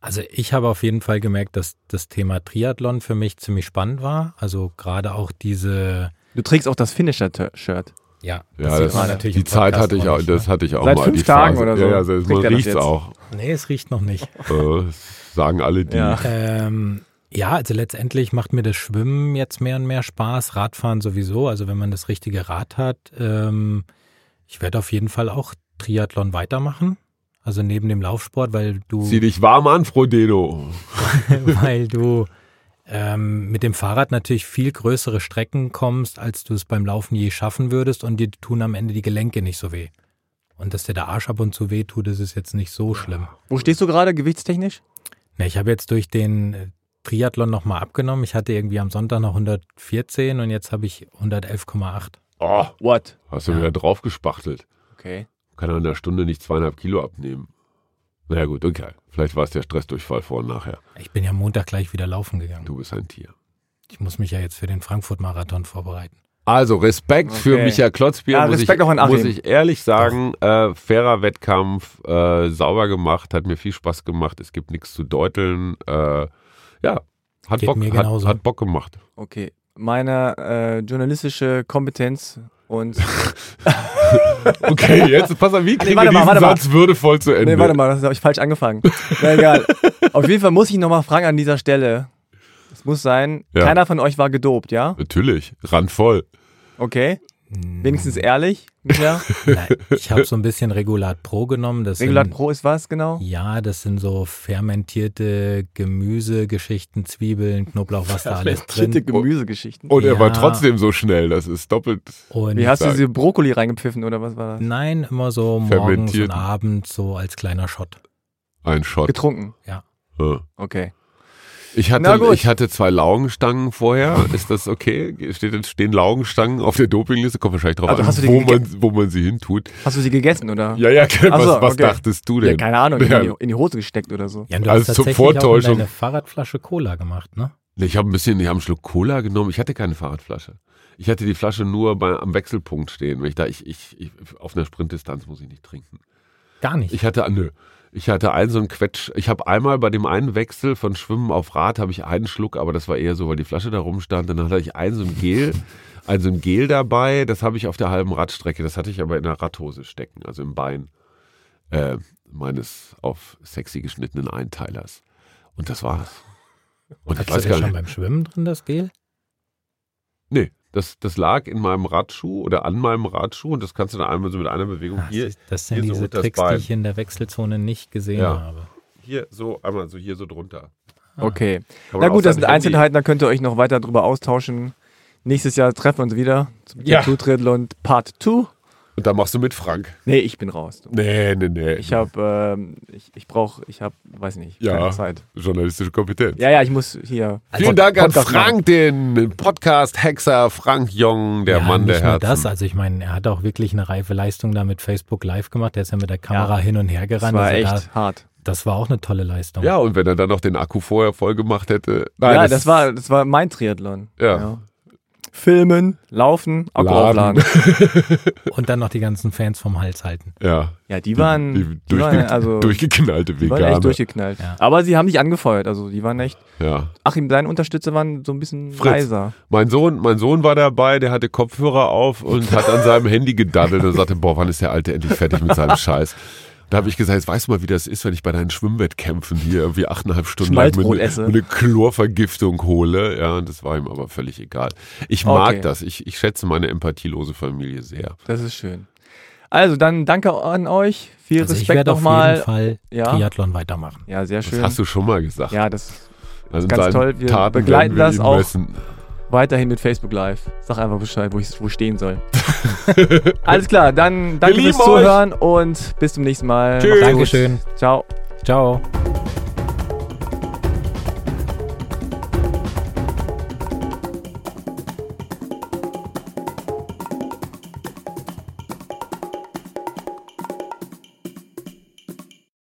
Also ich habe auf jeden Fall gemerkt, dass das Thema Triathlon für mich ziemlich spannend war. Also gerade auch diese, Du trägst auch das Finisher-Shirt. Ja, Ja, sieht das, man natürlich die Zeit hatte ich auch das ne? hatte ich auch Seit mal. fünf die Tagen Phase. oder so Ja, ja, also kriegt man das riecht es auch. Nee, es riecht noch nicht. Äh, das sagen alle die. Ja. Ähm, ja, also letztendlich macht mir das Schwimmen jetzt mehr und mehr Spaß, Radfahren sowieso. Also wenn man das richtige Rad hat. Ähm, ich werde auf jeden Fall auch Triathlon weitermachen. Also neben dem Laufsport, weil du, Zieh dich warm an, Frodeno. weil du ähm, mit dem Fahrrad natürlich viel größere Strecken kommst, als du es beim Laufen je schaffen würdest und dir tun am Ende die Gelenke nicht so weh. Und dass dir der Arsch ab und zu weh tut, das ist jetzt nicht so schlimm. Wo stehst du gerade gewichtstechnisch? Ne, ich habe jetzt durch den äh, Triathlon nochmal abgenommen. Ich hatte irgendwie am Sonntag noch 114 und jetzt habe ich 111,8. Oh, What? hast du Ja. wieder draufgespachtelt. Okay. Kann er in einer Stunde nicht zweieinhalb Kilo abnehmen. Naja gut, okay. Vielleicht war es der Stressdurchfall vor und nachher. Ich bin ja Montag gleich wieder laufen gegangen. Du bist ein Tier. Ich muss mich ja jetzt für den Frankfurt-Marathon vorbereiten. Also Respekt für Okay. Michael Klotzbier, Ja, muss, Respekt ich, auch an Achim. muss ich ehrlich sagen. Äh, fairer Wettkampf, äh, sauber gemacht, hat mir viel Spaß gemacht. Es gibt nichts zu deuteln. Äh, ja, hat Geht Bock, mir hat, hat Bock gemacht. Okay. Meine äh, journalistische Kompetenz und. Okay, jetzt pass auf, wie kriegen warte wir mal, diesen warte mal. Satz würdevoll zu Ende? nee, warte mal, das habe ich falsch angefangen. Na egal. Auf jeden Fall muss ich nochmal fragen an dieser Stelle. Es muss sein, Ja. keiner von euch war gedopt, ja? Natürlich, randvoll. Okay. Wenigstens ehrlich. Nein, ich habe so ein bisschen Regulat Pro genommen. Das Regulat sind, Pro ist was genau? Ja, das sind so fermentierte Gemüsegeschichten, Zwiebeln, Knoblauch, was da alles Fermentierte drin. Gemüsegeschichten. Und er war Ja. trotzdem so schnell, das ist doppelt. Und Wie hast du diese Brokkoli reingepfiffen oder was war das? Nein, immer so morgens und abends so als kleiner Shot. Ein Shot. Getrunken. Ja. Okay. Ich hatte, ich hatte zwei Laugenstangen vorher. Ist das okay? Steht, stehen Laugenstangen auf der Dopingliste? Kommt wahrscheinlich drauf Also an, hast du die wo, man, wo man sie hintut. Hast du sie gegessen, oder? Ja, ja, was, so, was okay. dachtest du Ja, denn? keine Ahnung, Ja. in, die, in die Hose gesteckt oder so. Ja, du Also hast zur tatsächlich auch in Vortäuschung. deine Fahrradflasche Cola gemacht, ne? Ich habe ein bisschen, ich habe einen Schluck Cola genommen. Ich hatte keine Fahrradflasche. Ich hatte die Flasche nur bei, am Wechselpunkt stehen. Weil ich da, ich, ich, ich, auf einer Sprintdistanz muss ich nicht trinken. Gar nicht. Ich hatte, nö. Ich hatte einen so einen Quetsch. Ich habe einmal bei dem einen Wechsel von Schwimmen auf Rad habe ich einen Schluck, aber das war eher so, weil die Flasche da rumstand. Dann hatte ich einen so ein Gel, ein so ein Gel dabei. Das habe ich auf der halben Radstrecke. Das hatte ich aber in der Radhose stecken, also im Bein äh, meines auf sexy geschnittenen Einteilers. Und das war's. Und ich Hast du weiß das gar schon nicht. beim Schwimmen drin, das Gel? Nee, das, das lag in meinem Radschuh oder an meinem Radschuh und das kannst du dann einmal so mit einer Bewegung Ah, hier, das- sind hier so diese unters Tricks, die ich in der Wechselzone nicht gesehen Ja. habe. hier so, einmal so hier so drunter. Ah. Okay. Na gut, das sind Handy- Einzelheiten, da könnt ihr euch noch weiter drüber austauschen. Nächstes Jahr treffen wir uns wieder zum Ja. Triathlon Part 2. Und da machst du mit Frank. Nee, ich bin raus. Nee, nee, nee. Ich habe, ähm, ich, ich brauche, ich habe, weiß nicht, Ja. keine Zeit. journalistische Kompetenz. Ja, ja, ich muss hier. Vielen Dank an Podcast machen. Frank, den Podcast-Hexer Frank Jong, der ja, Mann der nicht nur Herzen. das, also ich meine, er hat auch wirklich eine reife Leistung da mit Facebook Live gemacht. Der ist ja mit der Kamera Ja. hin und her Das gerannt. war Also echt da, hart. das war auch eine tolle Leistung. ja, und wenn er dann noch den Akku vorher voll gemacht hätte. ja, das, war, das war mein Triathlon. Ja. Filmen, laufen, Akku Laden. aufladen. Und dann noch die ganzen Fans vom Hals halten. Ja, Ja, die waren, die, die, durchge waren also, durchgeknallte die waren Veganer. echt durchgeknallt. Ja. Aber sie haben dich angefeuert, also die waren echt. ja. Achim, deine Unterstützer waren so ein bisschen Fritz. leiser. Mein Sohn, mein Sohn war dabei, der hatte Kopfhörer auf und hat an seinem Handy gedaddelt und sagte, boah, wann ist der Alte endlich fertig mit seinem Scheiß? Da habe ich gesagt, jetzt weißt du mal, wie das ist, wenn ich bei deinen Schwimmwettkämpfen hier irgendwie achteinhalb Stunden lang Schmalzbrot mir, esse. mir eine Chlorvergiftung hole. Ja, und das war ihm aber völlig egal. Ich mag Okay. das. Ich, ich schätze meine empathielose Familie sehr. Das ist schön. Also, dann danke an euch. Viel Also ich Respekt werde auf jeden nochmal. Fall Ja. Triathlon weitermachen. Ja, sehr Das schön. hast du schon mal gesagt. Ja, das also in ganz toll. Wir Taten begleiten wir das auch. messen. Weiterhin mit Facebook Live. Sag einfach Bescheid, wo ich, wo ich stehen soll. Alles klar, dann danke fürs Zuhören und bis zum nächsten Mal. Tschüss. Dankeschön. Ciao. Ciao.